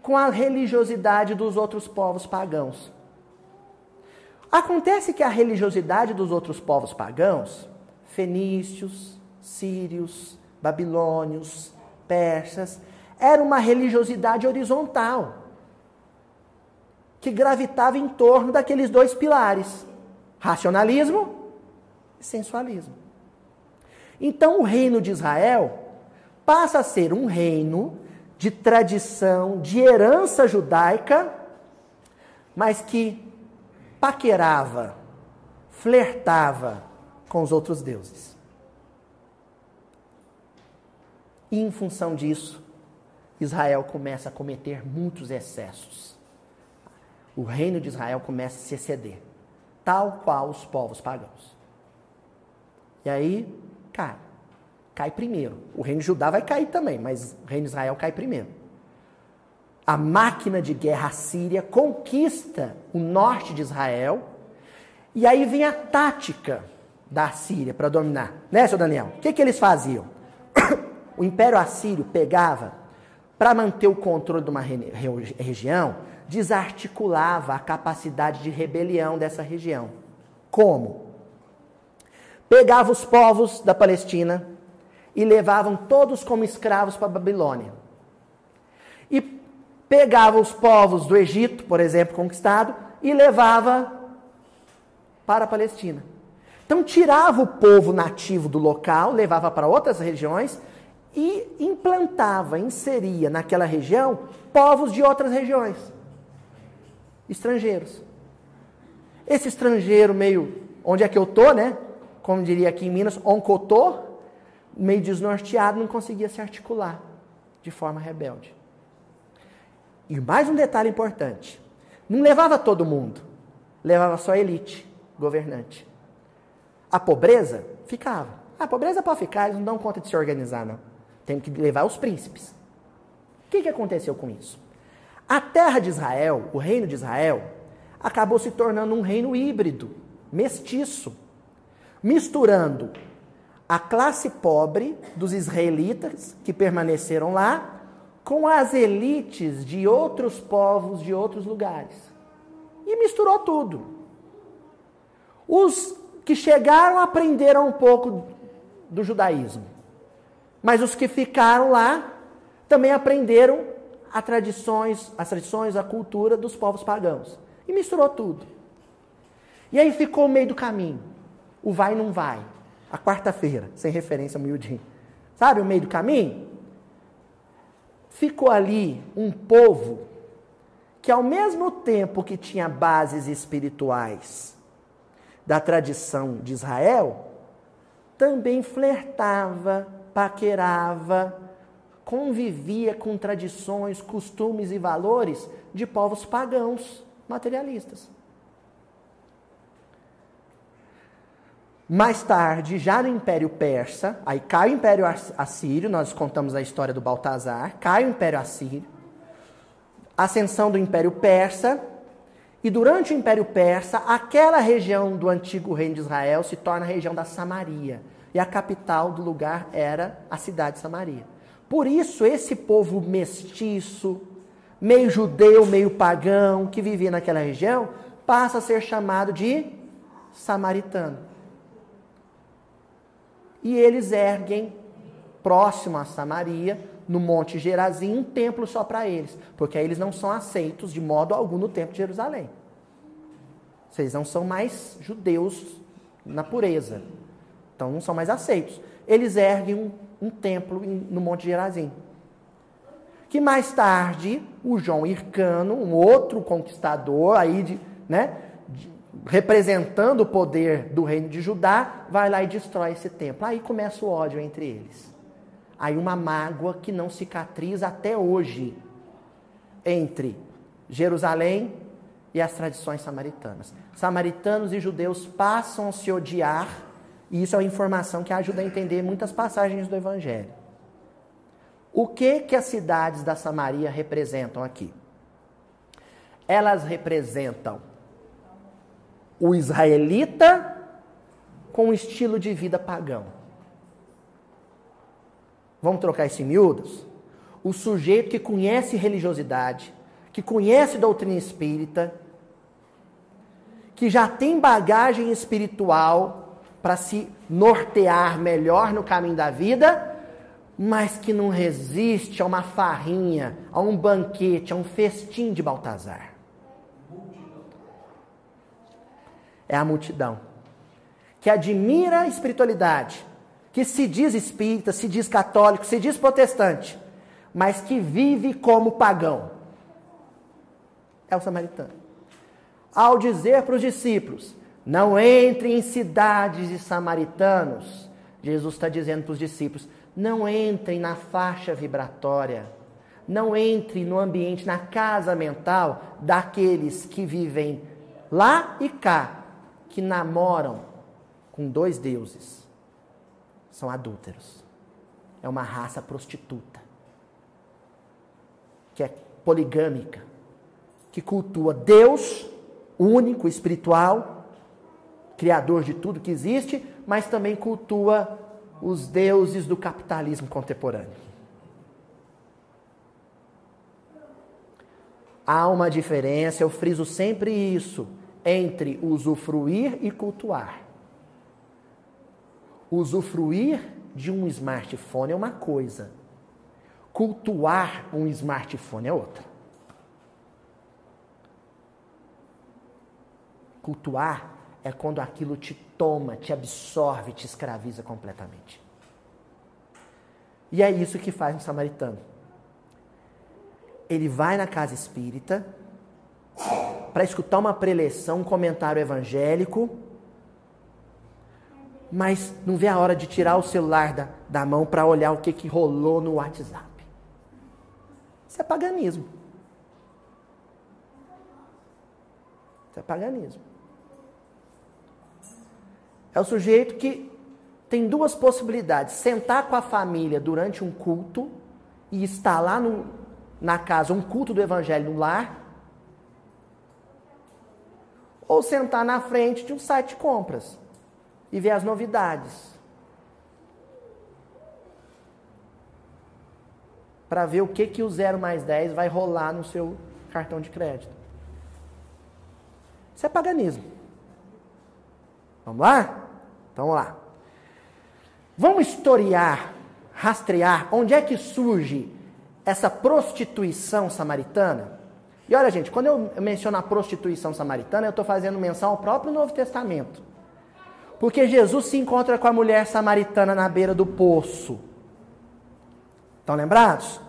com a religiosidade dos outros povos pagãos. Acontece que a religiosidade dos outros povos pagãos, fenícios, sírios, babilônios, persas, era uma religiosidade horizontal, que gravitava em torno daqueles dois pilares: racionalismo e sensualismo. Então, o reino de Israel passa a ser um reino de tradição, de herança judaica, mas que paquerava, flertava com os outros deuses. E em função disso, Israel começa a cometer muitos excessos. O reino de Israel começa a se exceder, tal qual os povos pagãos. E aí cai. Cai primeiro. O reino de Judá vai cair também, mas o reino de Israel cai primeiro. A máquina de guerra síria conquista o norte de Israel, e aí vem a tática da Síria para dominar. Né, seu Daniel? O que, que eles faziam? O Império Assírio pegava para manter o controle de uma região, desarticulava a capacidade de rebelião dessa região. Como? Pegava os povos da Palestina e levavam todos como escravos para a Babilônia. E pegava os povos do Egito, por exemplo, conquistado, e levava para a Palestina. Então tirava o povo nativo do local, levava para outras regiões e implantava, inseria naquela região povos de outras regiões, estrangeiros. Esse estrangeiro meio, onde é que eu tô, né? Como diria aqui em Minas, onde eu tô, meio desnorteado, não conseguia se articular de forma rebelde. E mais um detalhe importante: não levava todo mundo, levava só a elite governante. A pobreza ficava. A pobreza pode ficar, eles não dão conta de se organizar, não. Tem que levar os príncipes. O que, que aconteceu com isso? A terra de Israel, o reino de Israel, acabou se tornando um reino híbrido, mestiço, misturando a classe pobre dos israelitas que permaneceram lá com as elites de outros povos de outros lugares. E misturou tudo. Os que chegaram aprenderam um pouco do judaísmo. Mas os que ficaram lá também aprenderam as tradições, as tradições, a cultura dos povos pagãos. E misturou tudo. E aí ficou o meio do caminho. O vai não vai. A quarta-feira, sem referência miudinho. Sabe o meio do caminho? Ficou ali um povo que ao mesmo tempo que tinha bases espirituais da tradição de Israel, também flertava, paquerava, convivia com tradições, costumes e valores de povos pagãos materialistas. Mais tarde, já no Império Persa, aí cai o Império Assírio, nós contamos a história do Baltazar, cai o Império Assírio, ascensão do Império Persa, e durante o Império Persa, aquela região do antigo reino de Israel se torna a região da Samaria. E a capital do lugar era a cidade de Samaria. Por isso, esse povo mestiço, meio judeu, meio pagão, que vivia naquela região, passa a ser chamado de samaritano. E eles erguem, próximo a Samaria, no Monte Gerazim, um templo só para eles, porque aí eles não são aceitos de modo algum no templo de Jerusalém. Vocês não são mais judeus na pureza, então não são mais aceitos. Eles erguem um, um templo no Monte Gerazim. Que mais tarde, o João Hircano, um outro conquistador aí de, né, de, representando o poder do reino de Judá, vai lá e destrói esse templo. Aí começa o ódio entre eles. Aí uma mágoa que não cicatriza até hoje entre Jerusalém e as tradições samaritanas. Samaritanos e judeus passam a se odiar, e isso é uma informação que ajuda a entender muitas passagens do Evangelho. O que que as cidades da Samaria representam aqui? Elas representam o israelita com um estilo de vida pagão. Vamos trocar esse miúdos? O sujeito que conhece religiosidade, que conhece doutrina espírita, que já tem bagagem espiritual para se nortear melhor no caminho da vida, mas que não resiste a uma farrinha, a um banquete, a um festim de Baltazar. É a multidão que admira a espiritualidade, que se diz espírita, se diz católico, se diz protestante, mas que vive como pagão. É o samaritano. Ao dizer para os discípulos: não entre em cidades de samaritanos, Jesus está dizendo para os discípulos: não entrem na faixa vibratória, não entre no ambiente, na casa mental daqueles que vivem lá e cá, que namoram com dois deuses. São adúlteros. É uma raça prostituta, que é poligâmica, que cultua Deus, único, espiritual, criador de tudo que existe, mas também cultua os deuses do capitalismo contemporâneo. Há uma diferença, eu friso sempre isso, entre usufruir e cultuar. Usufruir de um smartphone é uma coisa, cultuar um smartphone é outra. Cultuar é quando aquilo te toma, te absorve, te escraviza completamente. E é isso que faz um samaritano. Ele vai na casa espírita para escutar uma preleção, um comentário evangélico, mas não vê a hora de tirar o celular da, da mão para olhar o que, que rolou no WhatsApp. Isso é paganismo. Isso é paganismo. É o sujeito que tem duas possibilidades: sentar com a família durante um culto e estar lá no, na casa um culto do evangelho no lar, ou sentar na frente de um site de compras e ver as novidades. Para ver o que, que o 0 mais 10 vai rolar no seu cartão de crédito. Isso é paganismo. Vamos lá? Então vamos lá. Vamos historiar, rastrear onde é que surge essa prostituição samaritana. E olha, gente, quando eu menciono a prostituição samaritana, eu estou fazendo menção ao próprio Novo Testamento. Porque Jesus se encontra com a mulher samaritana na beira do poço. Estão lembrados?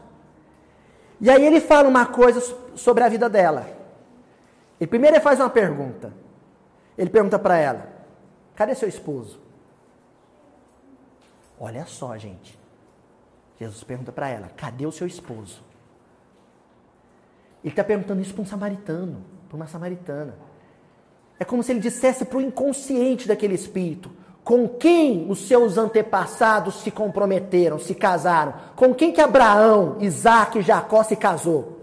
E aí ele fala uma coisa sobre a vida dela. E primeiro ele faz uma pergunta. Ele pergunta para ela: Cadê seu esposo? Olha só, gente. Jesus pergunta para ela: Cadê o seu esposo? Ele está perguntando isso para um samaritano, para uma samaritana. É como se ele dissesse para o inconsciente daquele espírito: com quem os seus antepassados se comprometeram, se casaram? Com quem que Abraão, Isaac e Jacó se casou?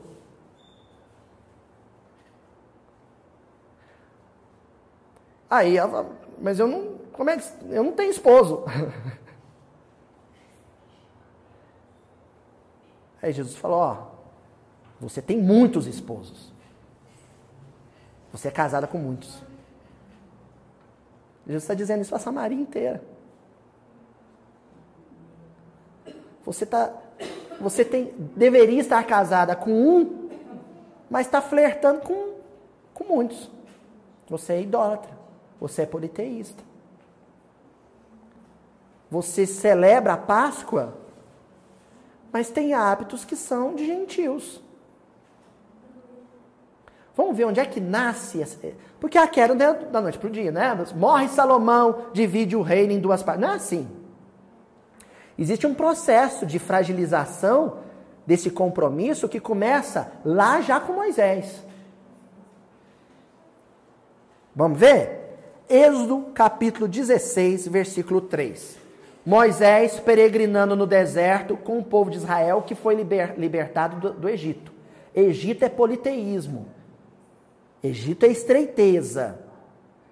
Aí ela, mas eu não, como é que, eu não tenho esposo. Aí Jesus falou: Ó, você tem muitos esposos. Você é casada com muitos. Jesus está dizendo isso para Samaria inteira. Você tá, você tem, deveria estar casada com um, mas está flertando com, com muitos. Você é idólatra. Você é politeísta. Você celebra a Páscoa mas tem hábitos que são de gentios. Vamos ver onde é que nasce. Porque a queda é da noite para o dia, né? Morre Salomão, divide o reino em duas partes. Não é assim. Existe um processo de fragilização desse compromisso que começa lá já com Moisés. Vamos ver? Êxodo capítulo 16, versículo 3. Moisés peregrinando no deserto com o povo de Israel que foi liber, libertado do, do Egito. Egito é politeísmo. Egito é estreiteza.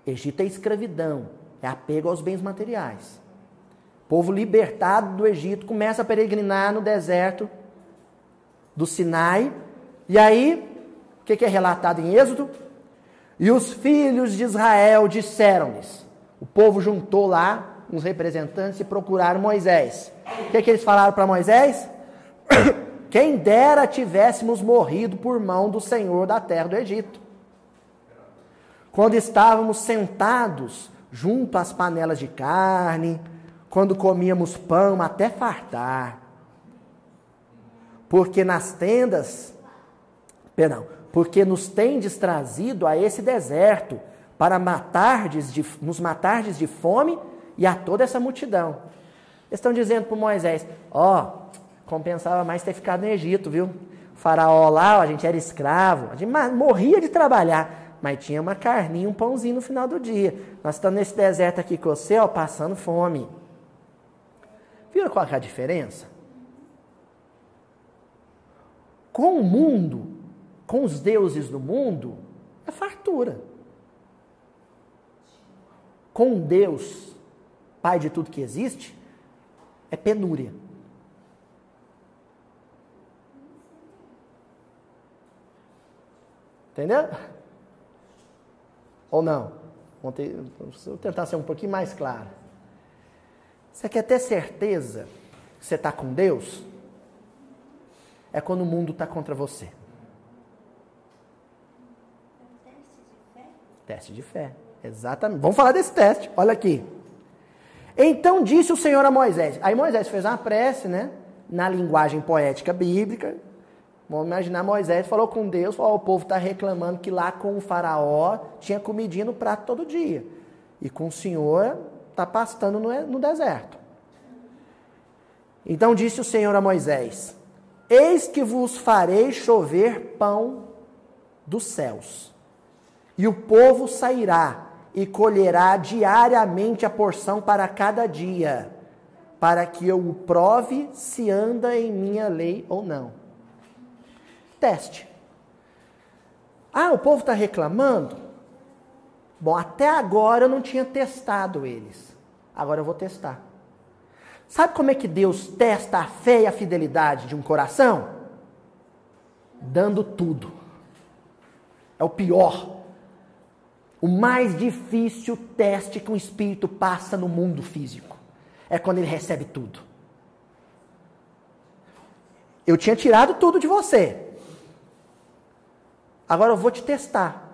Egito é escravidão. É apego aos bens materiais. povo libertado do Egito começa a peregrinar no deserto do Sinai. E aí, o que é relatado em Êxodo? E os filhos de Israel disseram-lhes: o povo juntou lá uns representantes e procuraram Moisés. O que, é que eles falaram para Moisés? Quem dera tivéssemos morrido por mão do Senhor da terra do Egito. Quando estávamos sentados junto às panelas de carne, quando comíamos pão até fartar. Porque nas tendas, perdão, porque nos tendes trazido a esse deserto para matardes de, nos matardes de fome e a toda essa multidão. Eles estão dizendo para Moisés: Ó, oh, compensava mais ter ficado no Egito, viu? O faraó lá, a gente era escravo, a gente morria de trabalhar, mas tinha uma carninha, um pãozinho no final do dia. Nós estamos nesse deserto aqui com você, ó, passando fome. Viram qual é a diferença? Com o mundo, com os deuses do mundo, é fartura. Com Deus, pai de tudo que existe, é penúria. Entendeu? Ou não? Vou, tentar ser um pouquinho mais claro. Você quer ter certeza que você está com Deus? É quando o mundo está contra você. Teste de fé. Exatamente. Vamos falar desse teste. Olha aqui. Então disse o Senhor a Moisés. Aí Moisés fez uma prece, né? na linguagem poética bíblica. Vamos imaginar Moisés falou com Deus, falou, o povo está reclamando que lá com o faraó tinha comidinha no prato todo dia. E com o Senhor está pastando no deserto. Então disse o Senhor a Moisés: Eis que vos farei chover pão dos céus, e o povo sairá e colherá diariamente a porção para cada dia, para que eu o prove se anda em minha lei ou não. Teste. Ah, o povo está reclamando? Bom, até agora eu não tinha testado eles. Agora eu vou testar. Sabe como é que Deus testa a fé e a fidelidade de um coração? Dando tudo. É o pior. O mais difícil teste que um espírito passa no mundo físico é quando ele recebe tudo. Eu tinha tirado tudo de você. Agora eu vou te testar.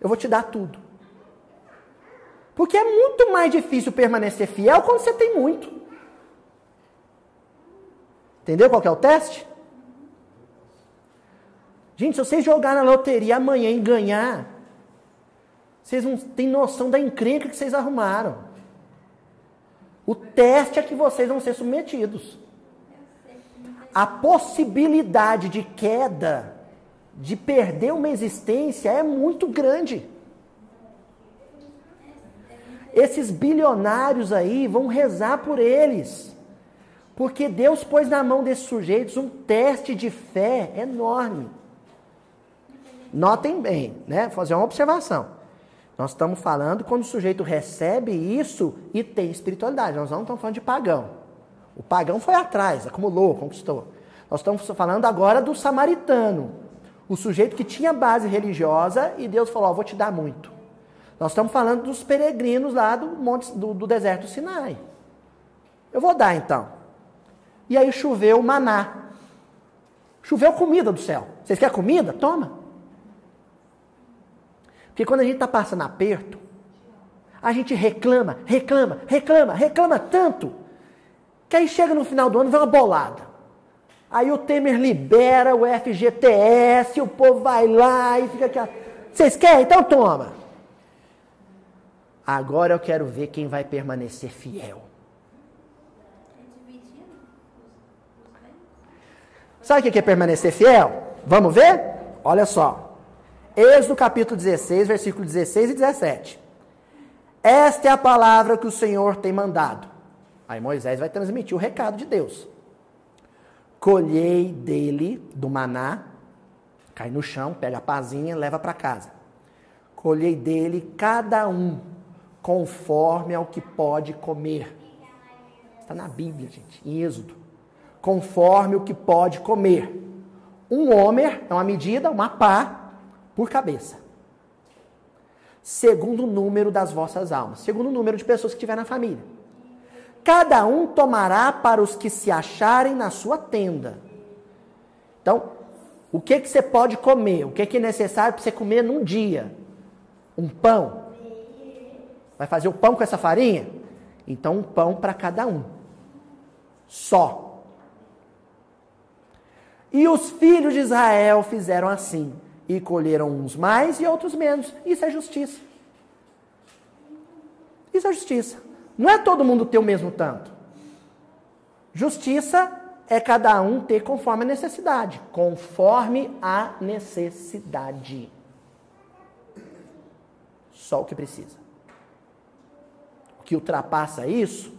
Eu vou te dar tudo. Porque é muito mais difícil permanecer fiel quando você tem muito. Entendeu qual é o teste? Gente, se vocês jogarem na loteria amanhã e ganhar, vocês não têm noção da encrenca que vocês arrumaram. O teste é que vocês vão ser submetidos. A possibilidade de queda, de perder uma existência é muito grande. Esses bilionários aí vão rezar por eles. Porque Deus pôs na mão desses sujeitos um teste de fé enorme. Notem bem, né? Vou fazer uma observação. Nós estamos falando quando o sujeito recebe isso e tem espiritualidade. Nós não estamos falando de pagão. O pagão foi atrás, acumulou, conquistou. Nós estamos falando agora do samaritano. O sujeito que tinha base religiosa e Deus falou: oh, vou te dar muito. Nós estamos falando dos peregrinos lá do, monte, do, do deserto Sinai. Eu vou dar então. E aí choveu maná. Choveu comida do céu. Vocês querem comida? Toma. Porque quando a gente está passando aperto, a gente reclama, reclama, reclama, reclama tanto, que aí chega no final do ano vem uma bolada. Aí o Temer libera o FGTS, o povo vai lá e fica aqui. Vocês querem? Então toma. Agora eu quero ver quem vai permanecer fiel. Sabe o que é permanecer fiel? Vamos ver? Olha só. Êxodo capítulo 16, versículo 16 e 17. Esta é a palavra que o Senhor tem mandado. Aí Moisés vai transmitir o recado de Deus. Colhei dele, do maná, cai no chão, pega a pazinha, leva para casa. Colhei dele cada um, conforme ao que pode comer. Está na Bíblia, gente, em Êxodo conforme o que pode comer. Um homer é uma medida, uma pá, por cabeça. Segundo o número das vossas almas. Segundo o número de pessoas que tiver na família. Cada um tomará para os que se acharem na sua tenda. Então, o que, que você pode comer? O que, que é necessário para você comer num dia? Um pão. Vai fazer o pão com essa farinha? Então, um pão para cada um. Só. E os filhos de Israel fizeram assim, e colheram uns mais e outros menos. Isso é justiça. Isso é justiça. Não é todo mundo ter o mesmo tanto. Justiça é cada um ter conforme a necessidade. Conforme a necessidade. Só o que precisa. O que ultrapassa isso,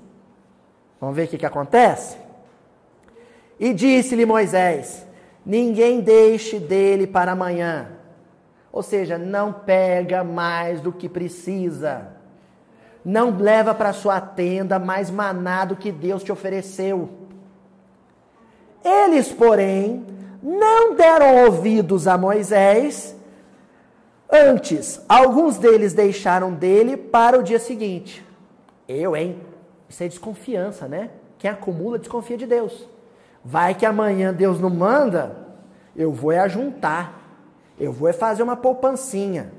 vamos ver o que, que acontece? E disse-lhe Moisés: Ninguém deixe dele para amanhã. Ou seja, não pega mais do que precisa. Não leva para sua tenda mais maná do que Deus te ofereceu. Eles, porém, não deram ouvidos a Moisés. Antes, alguns deles deixaram dele para o dia seguinte. Eu, hein? Isso é desconfiança, né? Quem acumula desconfia de Deus. Vai que amanhã Deus não manda, eu vou é ajuntar. Eu vou é fazer uma poupancinha.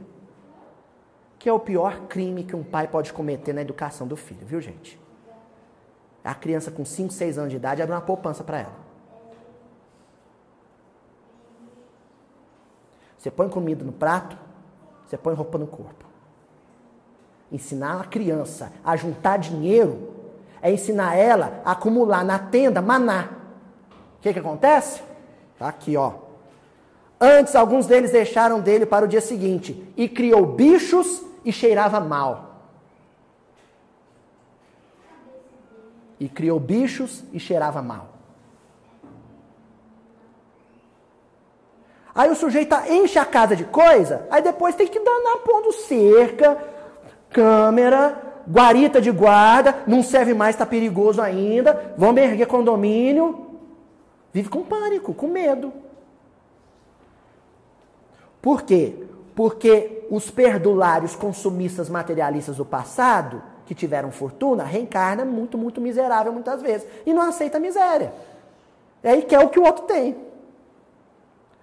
Que é o pior crime que um pai pode cometer na educação do filho, viu, gente? A criança com 5, 6 anos de idade abre uma poupança para ela. Você põe comida no prato, você põe roupa no corpo. Ensinar a criança a juntar dinheiro é ensinar ela a acumular na tenda maná. Que, que acontece? Tá aqui, ó. Antes, alguns deles deixaram dele para o dia seguinte e criou bichos e cheirava mal. E criou bichos e cheirava mal. Aí o sujeito enche a casa de coisa, aí depois tem que danar pondo cerca, câmera, guarita de guarda, não serve mais, está perigoso ainda, vamos erguer condomínio. Vive com pânico, com medo. Por quê? Porque os perdulários consumistas materialistas do passado, que tiveram fortuna, reencarna muito, muito miserável muitas vezes. E não aceita a miséria. E aí quer o que o outro tem.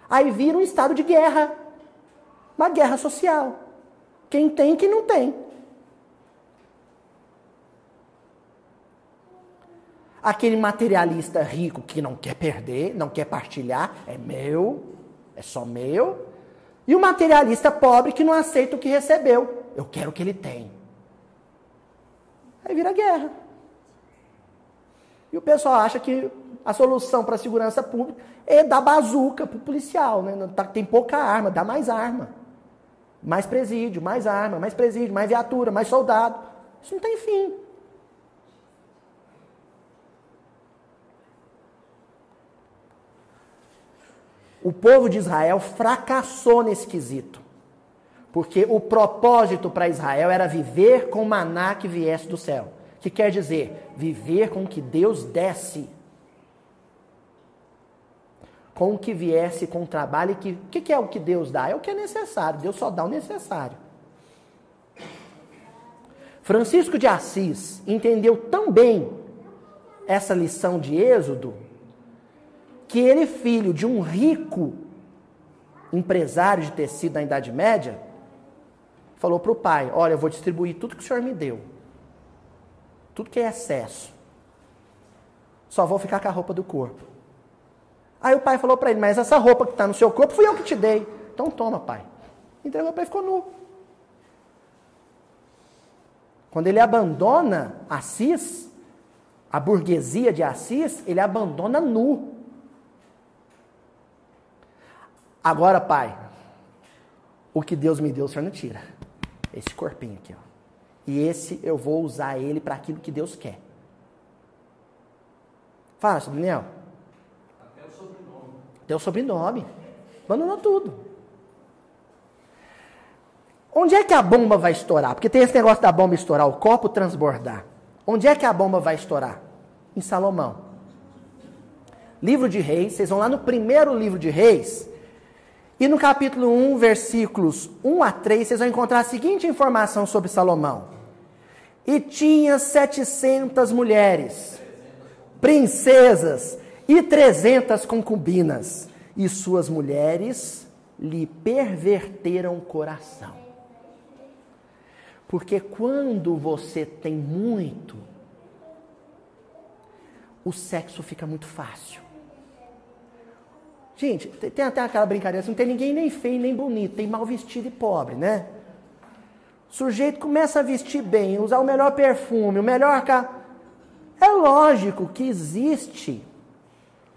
Aí vira um estado de guerra. Uma guerra social. Quem tem quem não tem. Aquele materialista rico que não quer perder, não quer partilhar, é meu, é só meu. E o materialista pobre que não aceita o que recebeu. Eu quero o que ele tem. Aí vira guerra. E o pessoal acha que a solução para a segurança pública é dar bazuca para o policial. Né? Tá, tem pouca arma, dá mais arma. Mais presídio, mais arma, mais presídio, mais viatura, mais soldado. Isso não tem fim. O povo de Israel fracassou nesse quesito. Porque o propósito para Israel era viver com maná que viesse do céu. Que quer dizer, viver com o que Deus desce com o que viesse com o trabalho. O que, que, que é o que Deus dá? É o que é necessário. Deus só dá o necessário. Francisco de Assis entendeu tão bem essa lição de Êxodo que ele, filho de um rico empresário de tecido na Idade Média, falou para o pai: Olha, eu vou distribuir tudo que o senhor me deu, tudo que é excesso, só vou ficar com a roupa do corpo. Aí o pai falou para ele: Mas essa roupa que está no seu corpo fui eu que te dei. Então toma, pai. Entregou para ele ficou nu. Quando ele abandona Assis, a burguesia de Assis, ele abandona nu. Agora, pai, o que Deus me deu, o senhor não tira. Esse corpinho aqui, ó. E esse eu vou usar ele para aquilo que Deus quer. Fala, Daniel o sobrenome. Abandonou tudo. Onde é que a bomba vai estourar? Porque tem esse negócio da bomba estourar, o copo transbordar. Onde é que a bomba vai estourar? Em Salomão. Livro de Reis, vocês vão lá no primeiro livro de Reis, e no capítulo 1, versículos 1 a 3, vocês vão encontrar a seguinte informação sobre Salomão. E tinha 700 mulheres, princesas, e trezentas concubinas, e suas mulheres lhe perverteram o coração. Porque quando você tem muito, o sexo fica muito fácil. Gente, tem até aquela brincadeira, assim, não tem ninguém nem feio nem bonito, tem mal vestido e pobre, né? O sujeito começa a vestir bem, usar o melhor perfume, o melhor carro. É lógico que existe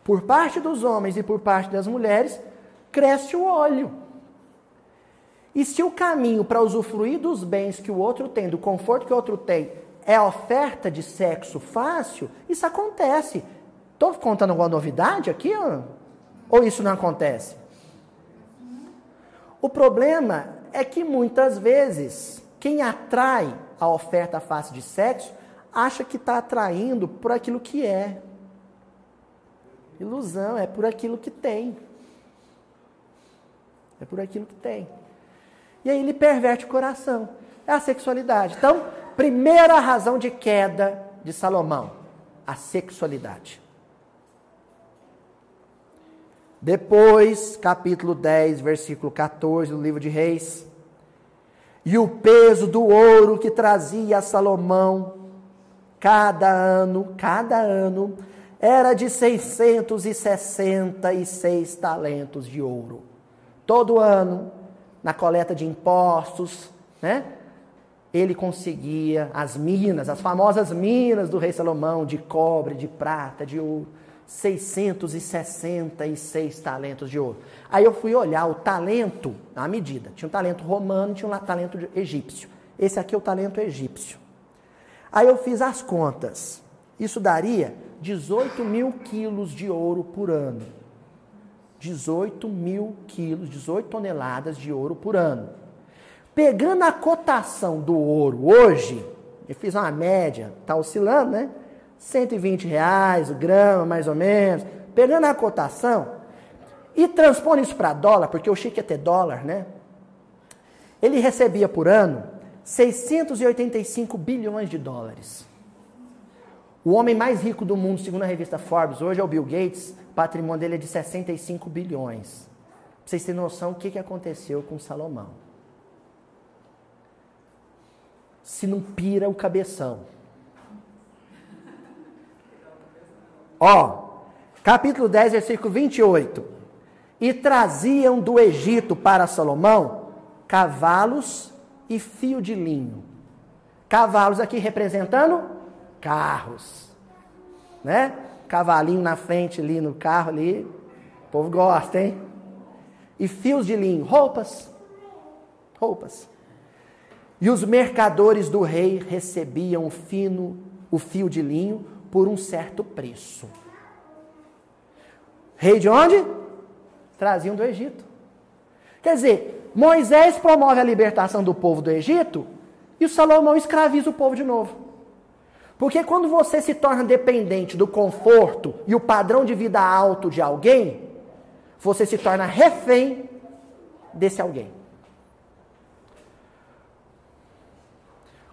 por parte dos homens e por parte das mulheres, cresce o óleo. E se o caminho para usufruir dos bens que o outro tem, do conforto que o outro tem, é oferta de sexo fácil, isso acontece. Estou contando alguma novidade aqui? Ou isso não acontece? O problema é que muitas vezes quem atrai a oferta fácil de sexo acha que está atraindo por aquilo que é. Ilusão, é por aquilo que tem. É por aquilo que tem. E aí ele perverte o coração. É a sexualidade. Então, primeira razão de queda de Salomão, a sexualidade. Depois, capítulo 10, versículo 14 do livro de Reis. E o peso do ouro que trazia Salomão cada ano, cada ano, era de 666 talentos de ouro. Todo ano, na coleta de impostos, né? Ele conseguia as minas, as famosas minas do rei Salomão, de cobre, de prata, de ouro. 666 talentos de ouro. Aí eu fui olhar o talento, a medida. Tinha um talento romano tinha um talento egípcio. Esse aqui é o talento egípcio. Aí eu fiz as contas. Isso daria 18 mil quilos de ouro por ano. 18 mil quilos, 18 toneladas de ouro por ano. Pegando a cotação do ouro hoje, eu fiz uma média, está oscilando, né? 120 reais o grama, mais ou menos. Pegando a cotação e transpondo isso para dólar, porque o Chique ia ter dólar, né? Ele recebia por ano 685 bilhões de dólares. O homem mais rico do mundo, segundo a revista Forbes, hoje é o Bill Gates, o patrimônio dele é de 65 bilhões. Pra vocês terem noção o que, que aconteceu com Salomão. Se não pira o cabeção. Ó, capítulo 10, versículo 28. E traziam do Egito para Salomão cavalos e fio de linho. Cavalos aqui representando carros. Né? Cavalinho na frente ali no carro ali. O povo gosta, hein? E fios de linho, roupas. Roupas. E os mercadores do rei recebiam o fino, o fio de linho por um certo preço. Rei de onde? Traziam do Egito. Quer dizer, Moisés promove a libertação do povo do Egito e Salomão escraviza o povo de novo. Porque quando você se torna dependente do conforto e o padrão de vida alto de alguém, você se torna refém desse alguém.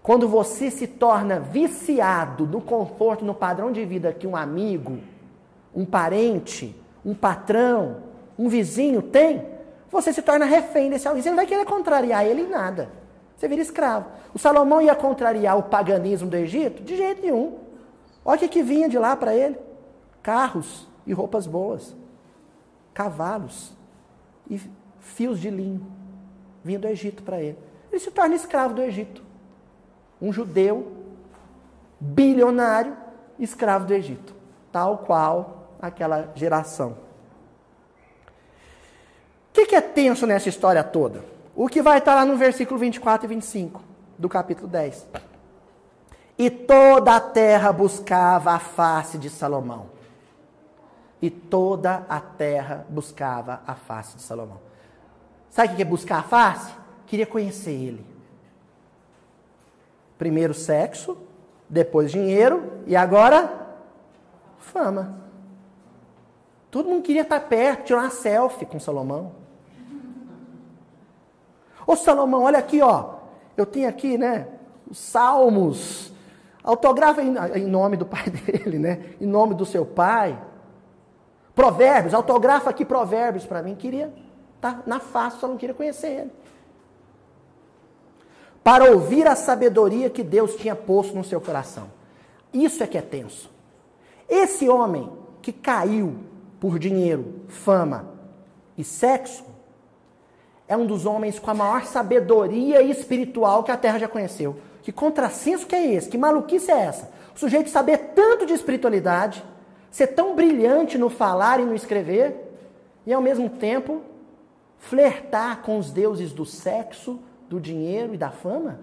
Quando você se torna viciado no conforto, no padrão de vida que um amigo, um parente, um patrão, um vizinho tem, você se torna refém desse alguém. Você não vai querer contrariar ele em nada. Você vira escravo. O Salomão ia contrariar o paganismo do Egito? De jeito nenhum. Olha o que, que vinha de lá para ele: carros e roupas boas, cavalos e fios de linho. Vinha do Egito para ele. Ele se torna escravo do Egito. Um judeu bilionário, escravo do Egito. Tal qual aquela geração. O que, que, é tenso nessa história toda? O que vai estar lá no versículo 24 e 25 do capítulo 10. E toda a terra buscava a face de Salomão. E toda a terra buscava a face de Salomão. Sabe o que é buscar a face? Queria conhecer ele. Primeiro sexo, depois dinheiro e agora fama. Todo mundo queria estar perto, tirar uma selfie com Salomão. Ô Salomão, olha aqui, ó. Eu tenho aqui, né? Os salmos. Autografa em, em nome do pai dele, né? Em nome do seu pai. Provérbios, autografa aqui provérbios para mim. Queria estar tá na face, só não queria conhecer ele. Para ouvir a sabedoria que Deus tinha posto no seu coração. Isso é que é tenso. Esse homem que caiu por dinheiro, fama e sexo, é um dos homens com a maior sabedoria espiritual que a Terra já conheceu. Que contrassenso que é esse? Que maluquice é essa? O sujeito saber tanto de espiritualidade, ser tão brilhante no falar e no escrever, e ao mesmo tempo flertar com os deuses do sexo, do dinheiro e da fama?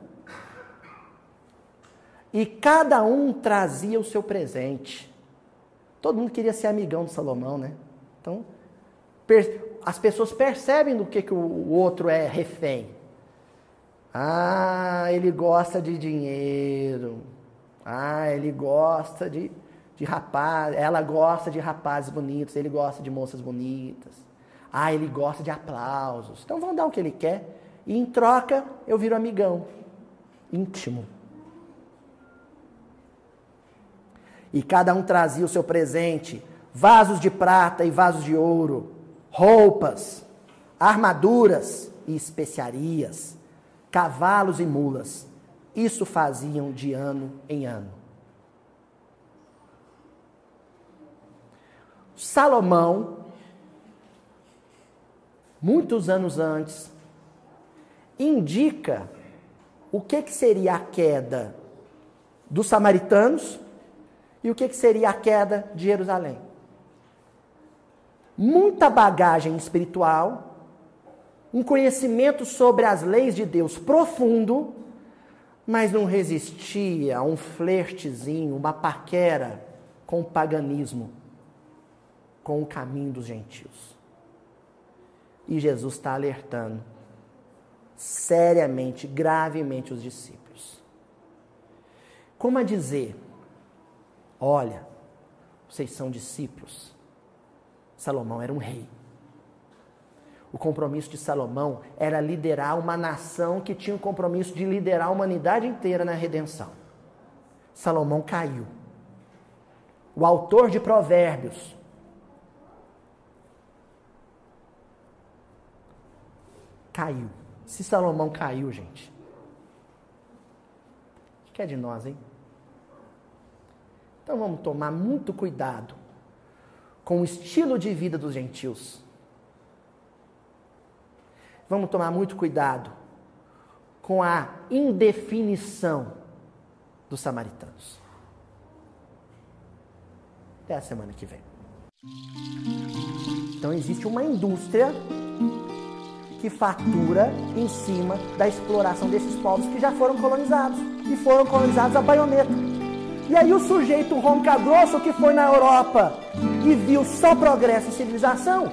E cada um trazia o seu presente. Todo mundo queria ser amigão de Salomão, né? Então, as pessoas percebem do que, que o outro é refém. Ah, ele gosta de dinheiro. Ah, ele gosta de, de rapaz. Ela gosta de rapazes bonitos. Ele gosta de moças bonitas. Ah, ele gosta de aplausos. Então vamos dar o que ele quer. E em troca, eu viro amigão, íntimo. E cada um trazia o seu presente: vasos de prata e vasos de ouro, roupas, armaduras e especiarias, cavalos e mulas. Isso faziam de ano em ano. Salomão, muitos anos antes, indica o que, que seria a queda dos samaritanos e o que, que seria a queda de Jerusalém. Muita bagagem espiritual, um conhecimento sobre as leis de Deus profundo, mas não resistia a um flertezinho, uma paquera com o paganismo, com o caminho dos gentios. E Jesus está alertando seriamente, gravemente os discípulos. Como a dizer: olha, vocês são discípulos. Salomão era um rei. O compromisso de Salomão era liderar uma nação que tinha o compromisso de liderar a humanidade inteira na redenção. Salomão caiu. O autor de Provérbios caiu. Se Salomão caiu, gente, o que é de nós, hein? Então vamos tomar muito cuidado com o estilo de vida dos gentios. Vamos tomar muito cuidado com a indefinição dos samaritanos. Até a semana que vem. Então existe uma indústria que fatura em cima da exploração desses povos que já foram colonizados e foram colonizados a baioneta. E aí o sujeito ronca grosso que foi na Europa e viu só progresso e civilização,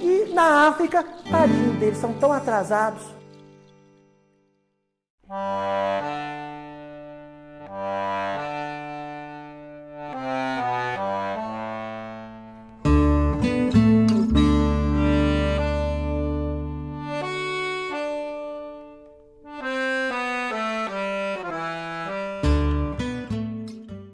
e na África, tadinho deles, são tão atrasados.